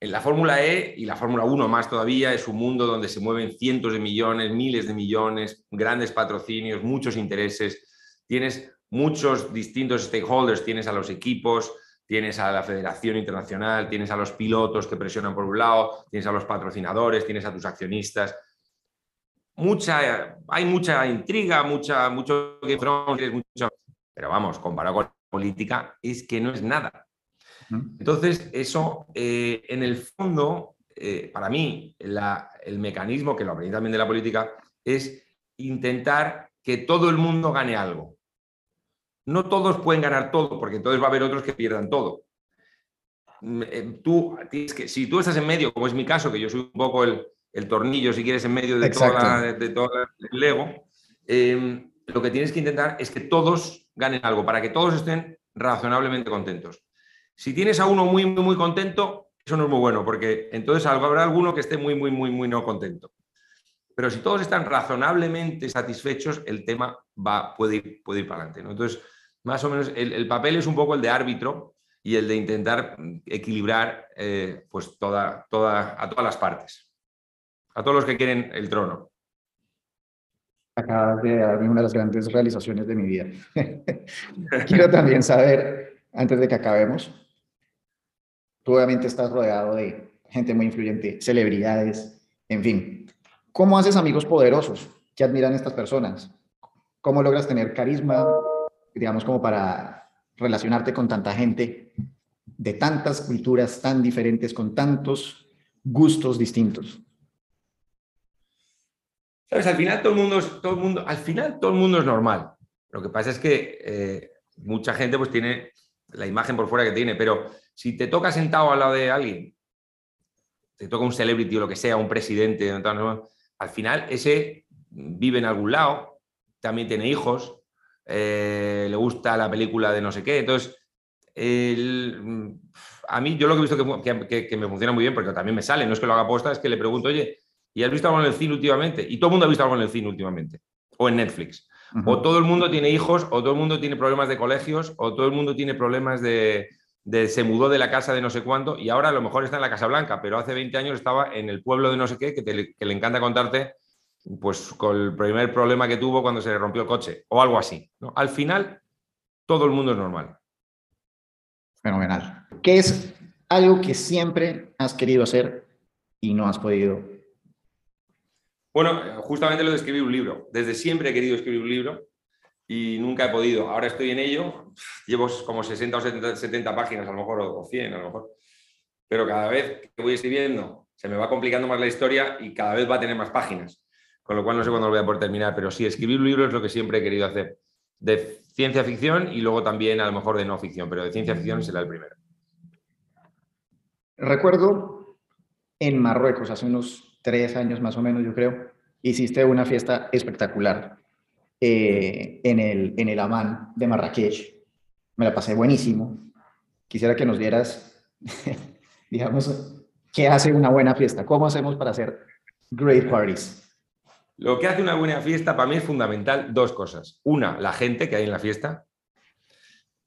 [SPEAKER 1] en la Fórmula E y la Fórmula 1 más todavía es un mundo donde se mueven cientos de millones, miles de millones, grandes patrocinios, muchos intereses. Tienes muchos distintos stakeholders, tienes a los equipos, tienes a la Federación Internacional, tienes a los pilotos que presionan por un lado, tienes a los patrocinadores, tienes a tus accionistas. Mucha, hay mucha intriga, mucha, mucho mucho, pero vamos, comparado con la política, es que no es nada. Entonces, eso, eh, en el fondo, eh, para mí, el mecanismo, que lo aprendí también de la política, es intentar que todo el mundo gane algo no todos pueden ganar todo, porque entonces va a haber otros que pierdan todo. Mm, eh, tú tienes que, si tú estás en medio, como es mi caso, que yo soy un poco el, tornillo, si quieres, en medio de, toda, de todo el Lego, em, lo que tienes que intentar es que todos ganen algo, para que todos estén razonablemente contentos. Si tienes a uno muy, muy, muy contento, eso no es muy bueno, porque entonces habrá alguno que esté muy, muy, muy, muy no contento. pero si todos están razonablemente satisfechos, el tema va, puede, ir, puede ir para adelante. Entonces, más o menos, el, papel es un poco el de árbitro y el de intentar equilibrar eh, pues toda, toda, a todas las partes, a todos los que quieren el trono.
[SPEAKER 2] Acabas de darme una de las grandes realizaciones de mi vida. *laughs* Quiero también saber, antes de que acabemos, tú obviamente estás rodeado de gente muy influyente, celebridades, en fin. ¿Cómo haces amigos poderosos que admiran estas personas? ¿Cómo logras tener carisma, digamos, como para relacionarte con tanta gente de tantas culturas tan diferentes, con tantos gustos distintos?
[SPEAKER 1] Sabes, al final todo el mundo es, todo el mundo, al final todo el mundo es normal. Lo que pasa es que eh, mucha gente pues tiene la imagen por fuera que tiene, pero si te toca sentado al lado de alguien, te toca un celebrity o lo que sea, un presidente, al final ese vive en algún lado, también tiene hijos, eh, le gusta la película de no sé qué. Entonces, a mí yo lo que he visto que, me funciona muy bien, porque también me sale, no es que lo haga posta, es que le pregunto, oye, ¿y has visto algo en el cine últimamente? Y todo el mundo ha visto algo en el cine últimamente, o en Netflix. O todo el mundo tiene hijos, o todo el mundo tiene problemas de colegios, o todo el mundo tiene problemas de, se mudó de la casa de no sé cuánto y ahora a lo mejor está en la Casa Blanca, pero hace 20 años estaba en el pueblo de no sé qué, que, le encanta contarte pues con el primer problema que tuvo cuando se le rompió el coche o algo así. ¿no? Al final, todo el mundo es normal.
[SPEAKER 2] Fenomenal. ¿Qué es algo que siempre has querido hacer y no has podido?
[SPEAKER 1] Bueno, justamente lo de escribir un libro. Desde siempre he querido escribir un libro y nunca he podido. Ahora estoy en ello, *laughs* llevo como 60 o 70, páginas, a lo mejor, o 100 a lo mejor, pero cada vez que voy escribiendo se me va complicando más la historia y cada vez va a tener más páginas, con lo cual no sé cuándo lo voy a poder terminar, pero sí, escribir un libro es lo que siempre he querido hacer, de ciencia ficción y luego también a lo mejor de no ficción, pero de ciencia ficción será el primero.
[SPEAKER 2] Recuerdo en Marruecos, hace unos tres años más o menos, yo creo, hiciste una fiesta espectacular eh, en, el, en el Amán de Marrakech. Me la pasé buenísimo. Quisiera que nos dieras, *laughs* digamos, qué hace una buena fiesta, cómo hacemos para hacer great parties.
[SPEAKER 1] Lo que hace una buena fiesta para mí es fundamental dos cosas. Una, la gente que hay en la fiesta.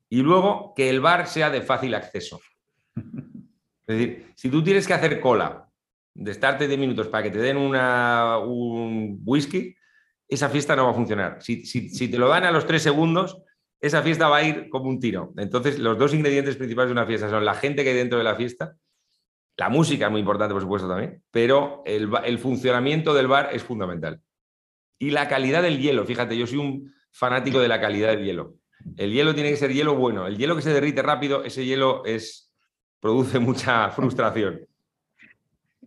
[SPEAKER 1] Y luego, que el bar sea de fácil acceso. Es decir, si tú tienes que hacer cola de estarte 10 minutos para que te den una, un whisky, esa fiesta no va a funcionar. Si, te lo dan a los tres segundos, esa fiesta va a ir como un tiro. Entonces, los dos ingredientes principales de una fiesta son la gente que hay dentro de la fiesta, la música es muy importante, por supuesto, también, pero el, funcionamiento del bar es fundamental. Y la calidad del hielo, fíjate, yo soy un fanático de la calidad del hielo. El hielo tiene que ser hielo bueno. El hielo que se derrite rápido, ese hielo es, produce mucha *laughs* frustración.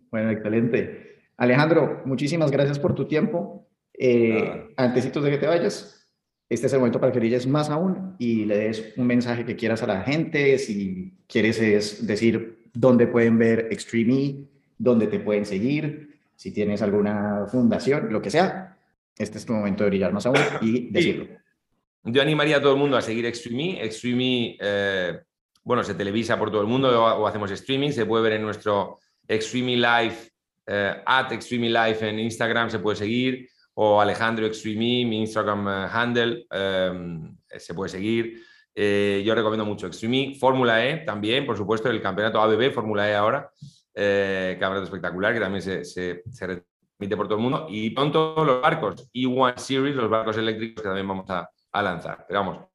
[SPEAKER 2] Bueno, excelente. Alejandro, muchísimas gracias por tu tiempo. Eh, antecitos de que te vayas, este es el momento para que brilles más aún y le des un mensaje que quieras a la gente. Si quieres es decir dónde pueden ver Extreme E, dónde te pueden seguir, si tienes alguna fundación, lo que sea, este es tu momento de brillar más aún y decirlo.
[SPEAKER 1] Yo animaría a todo el mundo a seguir Extreme E. Extreme E, eh, bueno, se televisa por todo el mundo o, hacemos streaming, se puede ver en nuestro Extreme Live, eh, at Extreme Live en Instagram, se puede seguir o Alejandro Extreme, mi Instagram eh, handle, em, se puede seguir. Eh, yo recomiendo mucho Extreme, Fórmula E también, por supuesto, el campeonato ABB, Fórmula E ahora, eh, campeonato espectacular que también se, se, se, remite por todo el mundo. Y pronto los barcos, E1 Series, los barcos eléctricos que también vamos a, a lanzar. Pero vamos,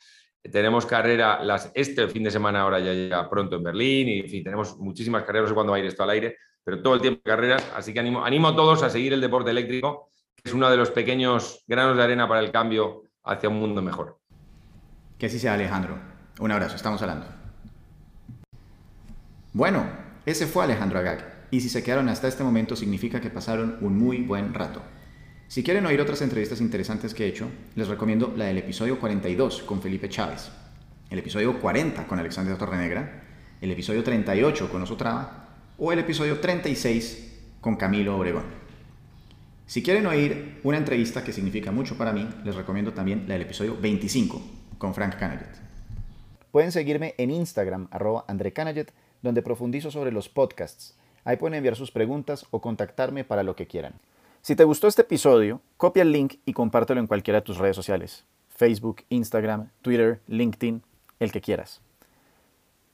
[SPEAKER 1] tenemos carrera las, este fin de semana ahora ya llega pronto en Berlín y en fin, tenemos muchísimas carreras, no sé cuándo va a ir esto al aire, pero todo el tiempo carreras, así que animo, animo a todos a seguir el deporte eléctrico es uno de los pequeños granos de arena para el cambio hacia un mundo mejor.
[SPEAKER 2] Que así sea, Alejandro. Un abrazo, estamos hablando. Bueno, ese fue Alejandro Agag. Y si se quedaron hasta este momento significa que pasaron un muy buen rato. Si quieren oír otras entrevistas interesantes que he hecho, les recomiendo la del episodio 42 con Felipe Chávez, el episodio 40 con Alexander Torrenegra, el episodio 38 con Osotrava o el episodio 36 con Camilo Obregón. Si quieren oír una entrevista que significa mucho para mí, les recomiendo también la del episodio 25 con Frank Canaget. Pueden seguirme en Instagram, arroba André donde profundizo sobre los podcasts. Ahí pueden enviar sus preguntas o contactarme para lo que quieran. Si te gustó este episodio, copia el link y compártelo en cualquiera de tus redes sociales. Facebook, Instagram, Twitter, LinkedIn, el que quieras.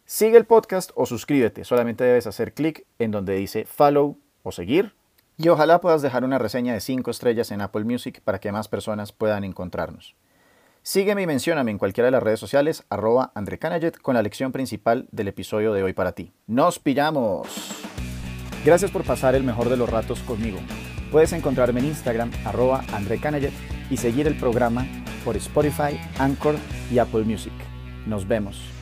[SPEAKER 2] Sigue el podcast o suscríbete. Solamente debes hacer clic en donde dice follow o seguir. Y ojalá puedas dejar una reseña de 5 estrellas en Apple Music para que más personas puedan encontrarnos. Sígueme y mencióname en cualquiera de las redes sociales, arroba André con la lección principal del episodio de hoy para ti. ¡Nos pillamos! Gracias por pasar el mejor de los ratos conmigo. Puedes encontrarme en Instagram, arroba André y seguir el programa por Spotify, Anchor y Apple Music. Nos vemos.